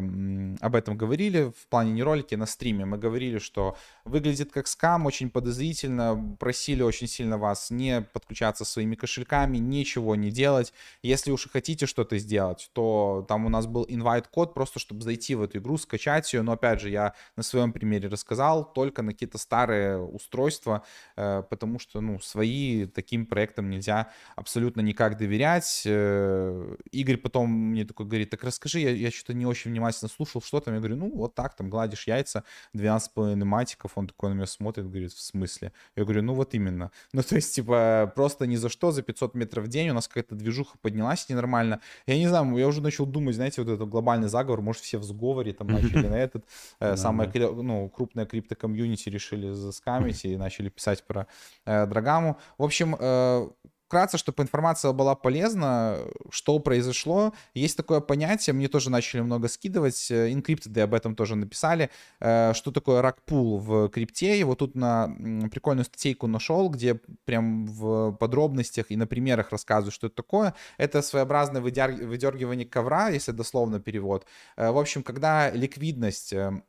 об этом говорили, в плане не ролике, на стриме. Мы говорили, что выглядит как скам, очень подозрительно. Просили очень сильно вас не подключаться своими кошельками, ничего не делать. Если уж хотите что-то сделать, то там у нас был инвайт-код, просто чтобы зайти в эту игру, скачать ее. Но опять же, я на своем примере рассказал, только на какие-то старые устройства, э, потому что, ну, свои таким проектам нельзя абсолютно никак доверять. Э, Игорь потом мне такой говорит, так расскажи, я, я что-то не очень внимательно слушал, что там. Я говорю, ну, вот так, там гладишь яйца, 12,5 матиков, он такой на меня смотрит, говорит, в смысле? Я говорю, ну вот именно. Ну, то есть, типа, просто ни за что, за 500 метров в день у нас какая-то движуха поднялась ненормально. Я не знаю, я уже начал думать, знаете, вот этот глобальный заговор, может, все в сговоре там начали на этот, э, самое, ну, крупное крипто-комьюнити решили заскамить и начали писать про э, Драгаму. В общем, э, вкратце, чтобы информация была полезна, что произошло. Есть такое понятие, мне тоже начали много скидывать, Encrypted об этом тоже написали, э, что такое ракпул в крипте. Его тут на прикольную статейку нашел, где прям в подробностях и на примерах рассказывают, что это такое. Это своеобразное выдергивание ковра, если дословно перевод. Э, в общем, когда ликвидность э,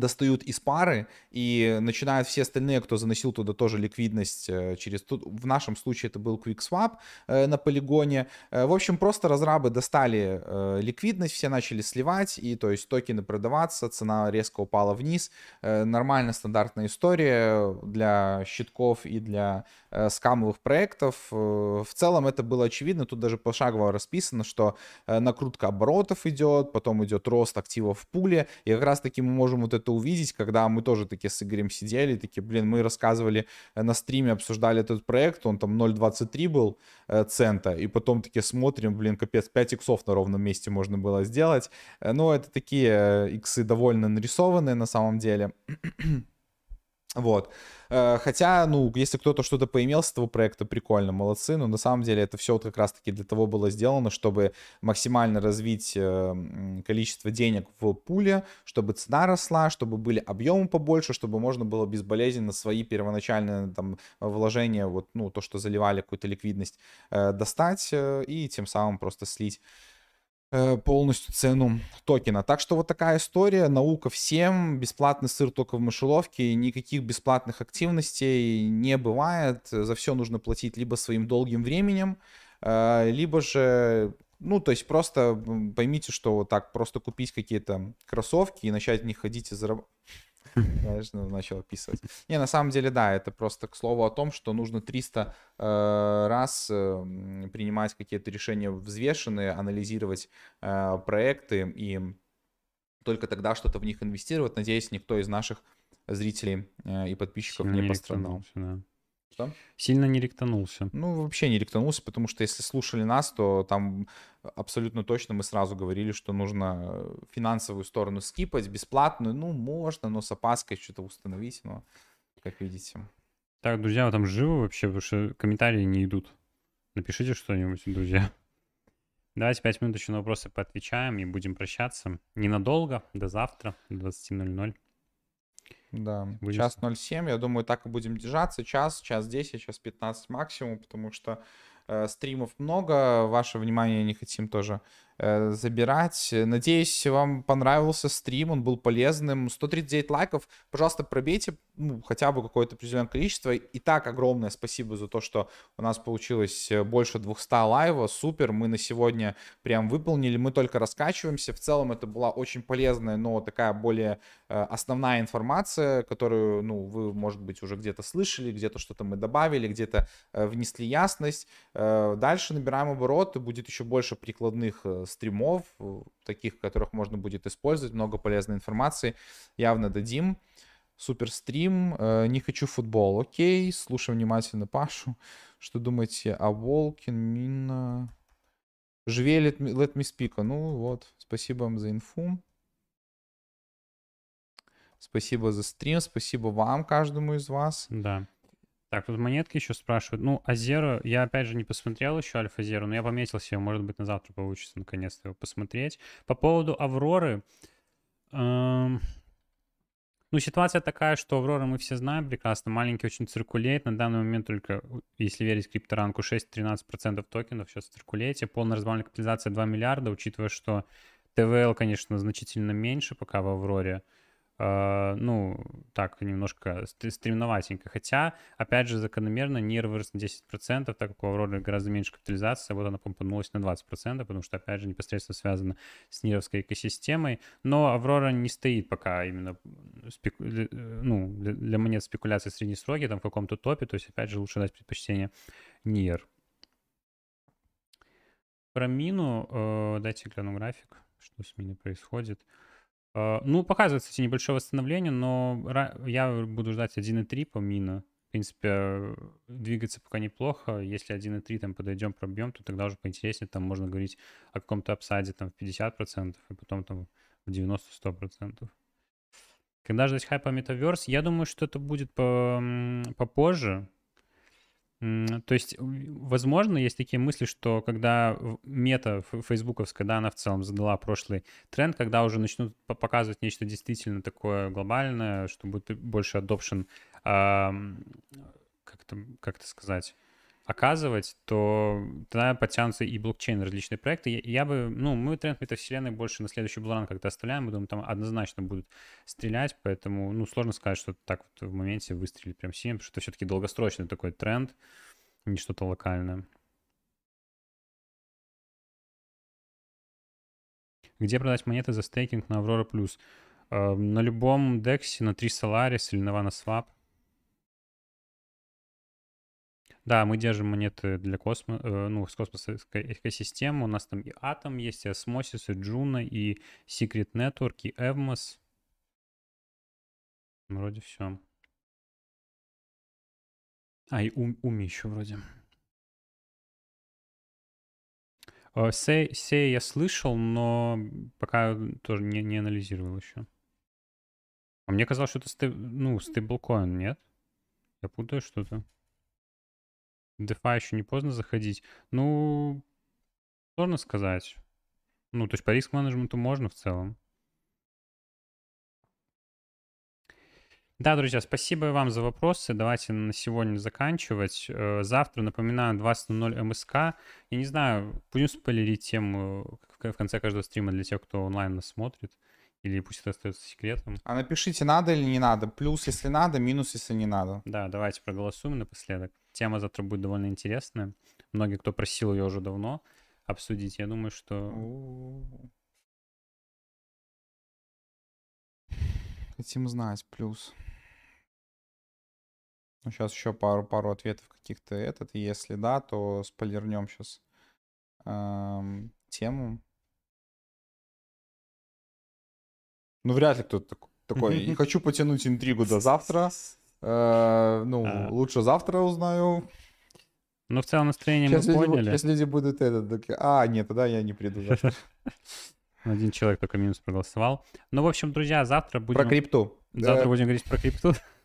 достают из пары и начинают все остальные, кто заносил туда тоже ликвидность э, через... Тут, в нашем случае это был QuickSwap э, на полигоне. Э, в общем, просто разрабы достали э, ликвидность, все начали сливать, и то есть токены продаваться, цена резко упала вниз. Э, нормальная стандартная история для щитков и для э, скамовых проектов. Э, в целом это было очевидно, тут даже пошагово расписано, что э, накрутка оборотов идет, потом идет рост активов в пуле, и как раз таки мы можем вот это увидеть, когда мы тоже такие с Игорем сидели, такие, блин, мы рассказывали э, на стриме, обсуждали этот проект, он там 0.23 был э, цента, и потом такие смотрим, блин, капец, 5 иксов на ровном месте можно было сделать. Э, но это такие иксы довольно нарисованные на самом деле. Вот. Э, хотя, ну, если кто-то что-то поимел с этого проекта, прикольно, молодцы. Но на самом деле это все вот как раз-таки для того было сделано, чтобы максимально развить э, количество денег в пуле, чтобы цена росла, чтобы были объемы побольше, чтобы можно было безболезненно свои первоначальные там вложения, вот, ну, то, что заливали какую-то ликвидность, э, достать и тем самым просто слить полностью цену токена. Так что вот такая история. Наука всем. Бесплатный сыр только в мышеловке. Никаких бесплатных активностей не бывает. За все нужно платить либо своим долгим временем, э, либо же ну, то есть просто поймите, что вот так просто купить какие-то кроссовки и начать в них ходить и зарабатывать. Знаешь, ну, начал описывать. Не, на самом деле, да, это просто к слову о том, что нужно 300 э, раз э, принимать какие-то решения взвешенные, анализировать э, проекты и только тогда что-то в них инвестировать. Надеюсь, никто из наших зрителей э, и подписчиков Сильно не пострадал. Да. Что? Сильно не ректанулся. Ну, вообще не ректанулся, потому что если слушали нас, то там абсолютно точно мы сразу говорили, что нужно финансовую сторону скипать, бесплатную. Ну, можно, но с опаской что-то установить, но как видите. Так, друзья, вы там живы вообще? Потому что комментарии не идут. Напишите что-нибудь, друзья. Давайте пять минут еще на вопросы поотвечаем и будем прощаться. Ненадолго, до завтра, до 20.00. Да, Будет... час 07, я думаю, так и будем держаться. Час, час 10, час 15 максимум, потому что э, стримов много, ваше внимание не хотим тоже Э, забирать. Надеюсь, вам понравился стрим, он был полезным. 139 лайков. Пожалуйста, пробейте ну, хотя бы какое-то определенное количество. И так огромное спасибо за то, что у нас получилось э, больше 200 лайва. Супер, мы на сегодня прям выполнили. Мы только раскачиваемся. В целом это была очень полезная, но такая более э, основная информация, которую, ну, вы, может быть, уже где-то слышали, где-то что-то мы добавили, где-то внесли ясность. Дальше набираем обороты, будет еще больше прикладных стримов, э, таких, которых можно будет использовать, много полезной информации, явно дадим. Супер стрим, э, не хочу футбол, окей, слушаем внимательно Пашу. Что думаете о Волкин, Мина? Живее let me, let me speak. Ну вот, спасибо вам за инфу. Спасибо за стрим, спасибо вам, каждому из вас. Да. Так, тут монетки еще спрашивают. Ну, Азеру, я опять же не посмотрел еще Альфа Зеру, но я пометил себе, может быть, на завтра получится наконец-то его посмотреть. По поводу Авроры, эм, ну, ситуация такая, что Аврора мы все знаем прекрасно, маленький очень циркулейт, на данный момент только, если верить крипторанку, 6-13% токенов сейчас в циркулейте, полная разбавленная капитализация 2 миллиарда, учитывая, что ТВЛ, конечно, значительно меньше пока в Авроре, ну, так, немножко стремноватенько. Хотя, опять же, закономерно NIR вырос на 10%, так как у Авроры гораздо меньше капитализация, вот она помпанулась на 20%, потому что, опять же, непосредственно связано с нировской экосистемой. Но Аврора не стоит пока именно спеку... ну, для монет спекуляции средней сроки, там в каком-то топе, то есть, опять же, лучше дать предпочтение NIR. Про мину, э, дайте гляну график, что с миной происходит. Э, ну, показывается, кстати, небольшое восстановление, но я буду ждать 1.3 по мина. В принципе, двигаться пока неплохо. Если 1.3 там подойдем, пробьем, то тогда уже поинтереснее. Там можно говорить о каком-то апсайде там в 50%, и потом там в 90-100%. Когда ждать хайпа метаверс? Я думаю, что это будет по, попозже. То есть, возможно, есть такие мысли, что когда мета фейсбуковская, да, она в целом задала прошлый тренд, когда уже начнут показывать нечто действительно такое глобальное, что будет больше adoption, как-то, как это сказать, оказывать, то тогда подтянутся и блокчейн, различные проекты. Я, я бы, ну, мы тренд метавселенной больше на следующий Булран как-то оставляем, мы думаем, там однозначно будут стрелять, поэтому, ну, сложно сказать, что так вот в моменте выстрелить прям сильно, потому что это все-таки долгосрочный такой тренд, не что-то локальное. Где продать монеты за стейкинг на Aurora Plus? Э, на любом дексе, на 3 Solaris или на Vanaswap. Да, мы держим монеты для космоса, э, ну, с космосовской экосистемы. У нас там и Атом есть, и Osmosis, и Juno, и Secret Network, и Evmos. Вроде все. А, и ум, Уми еще вроде. Э, сей, сей я слышал, но пока тоже не, не анализировал еще. А мне казалось, что это стей, ну, стейблкоин, нет? Я путаю что-то. DeFi еще не поздно заходить. Ну, сложно сказать. Ну, то есть по риск-менеджменту можно в целом. Да, друзья, спасибо вам за вопросы. Давайте на сегодня заканчивать. Э, завтра, напоминаю, 20.00 МСК. Я не знаю, будем спойлерить тему в конце каждого стрима для тех, кто онлайн нас смотрит. Или пусть это остается секретом. А напишите, надо или не надо. Плюс, если надо, минус, если не надо. Да, давайте проголосуем напоследок. Тема завтра будет довольно интересная. Многие, кто просил ее уже давно обсудить, я думаю, что... Хотим знать, плюс. Ну, сейчас еще пару, пару ответов каких-то этот. Если да, то спойлернем сейчас эм, тему. Ну, вряд ли кто-то такой. Не хочу потянуть интригу до завтра. Э, ну, а. лучше завтра узнаю. Ну, в целом настроение сейчас мы люди, поняли. Сейчас люди будут это, такие, а, нет, тогда я не приду завтра. Один человек только минус проголосовал. Ну, в общем, друзья, завтра будем... Про крипту. Завтра да. будем говорить про крипту.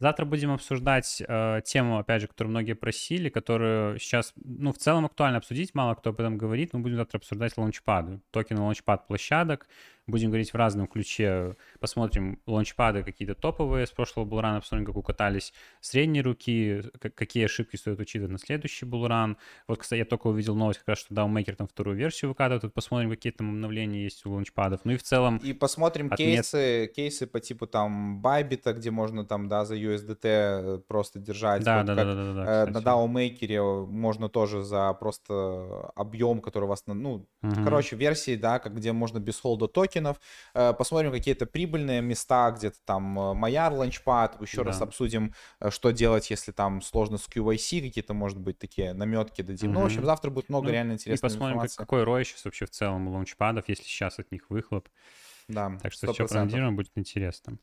Завтра будем обсуждать э, тему, опять же, которую многие просили, которую сейчас, ну, в целом актуально обсудить, мало кто об этом говорит. Мы будем завтра обсуждать лаунчпады, токены лаунчпад площадок, будем говорить в разном ключе, посмотрим лаунчпады какие-то топовые с прошлого булрана, посмотрим, как укатались средние руки, какие ошибки стоит учитывать на следующий булран. Вот, кстати, я только увидел новость как раз, что DAO Maker там вторую версию выкатывает, тут посмотрим, какие там обновления есть у лаунчпадов. Ну и в целом... И посмотрим отмет... кейсы, кейсы по типу там Bybit, где можно там, да, за USDT э, просто держать. Да, вот да, да, да, да, да, э, На DAO Maker можно тоже за просто объем, который у вас, ну, угу. короче, версии, да, как где можно без hold'а токен токенов, э, посмотрим какие-то прибыльные места, где-то там Myria, Launchpad, еще да. раз обсудим, э, что делать, если там сложно с QIC, какие-то, может быть, такие наметки дадим. Угу. Ну, в общем, завтра будет много ну, реально интересной И посмотрим, информации. какой рой сейчас вообще в целом у лаунчпадов, если сейчас от них выхлоп. Да, Так что 100%. все проанализируем, будет интересно.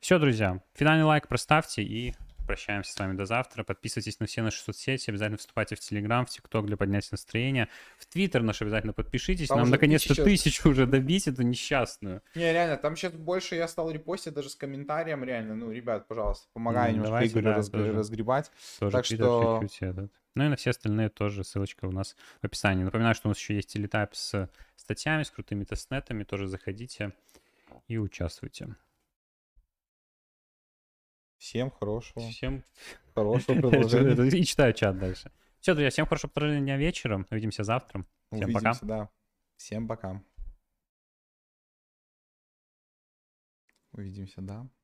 Все, друзья, финальный лайк проставьте и прощаемся с вами до завтра. Подписывайтесь на все наши соцсети, обязательно вступайте в Телеграм, в ТикТок для поднятия настроения. В Твиттер наш обязательно подпишитесь. Там Нам наконец-то тысяча- тысячу уже добить, эту несчастную. Не, реально, там сейчас больше я стал репостить даже с комментарием, реально. Ну, ребят, пожалуйста, помогай Ну, немножко Игорю да, разг- тоже. разгребать. Тоже Так что- чуть-чуть этот. Ну и на все остальные тоже ссылочка у нас в описании. Напоминаю, что у нас еще есть телетайп с статьями, с крутыми тестнетами. Тоже заходите и участвуйте. Всем хорошего, Всем хорошего продолжения. И читаю чат дальше. Все, друзья, всем хорошего продолжения вечером. Увидимся завтра. Всем пока. Увидимся, да. Всем пока. Увидимся, да.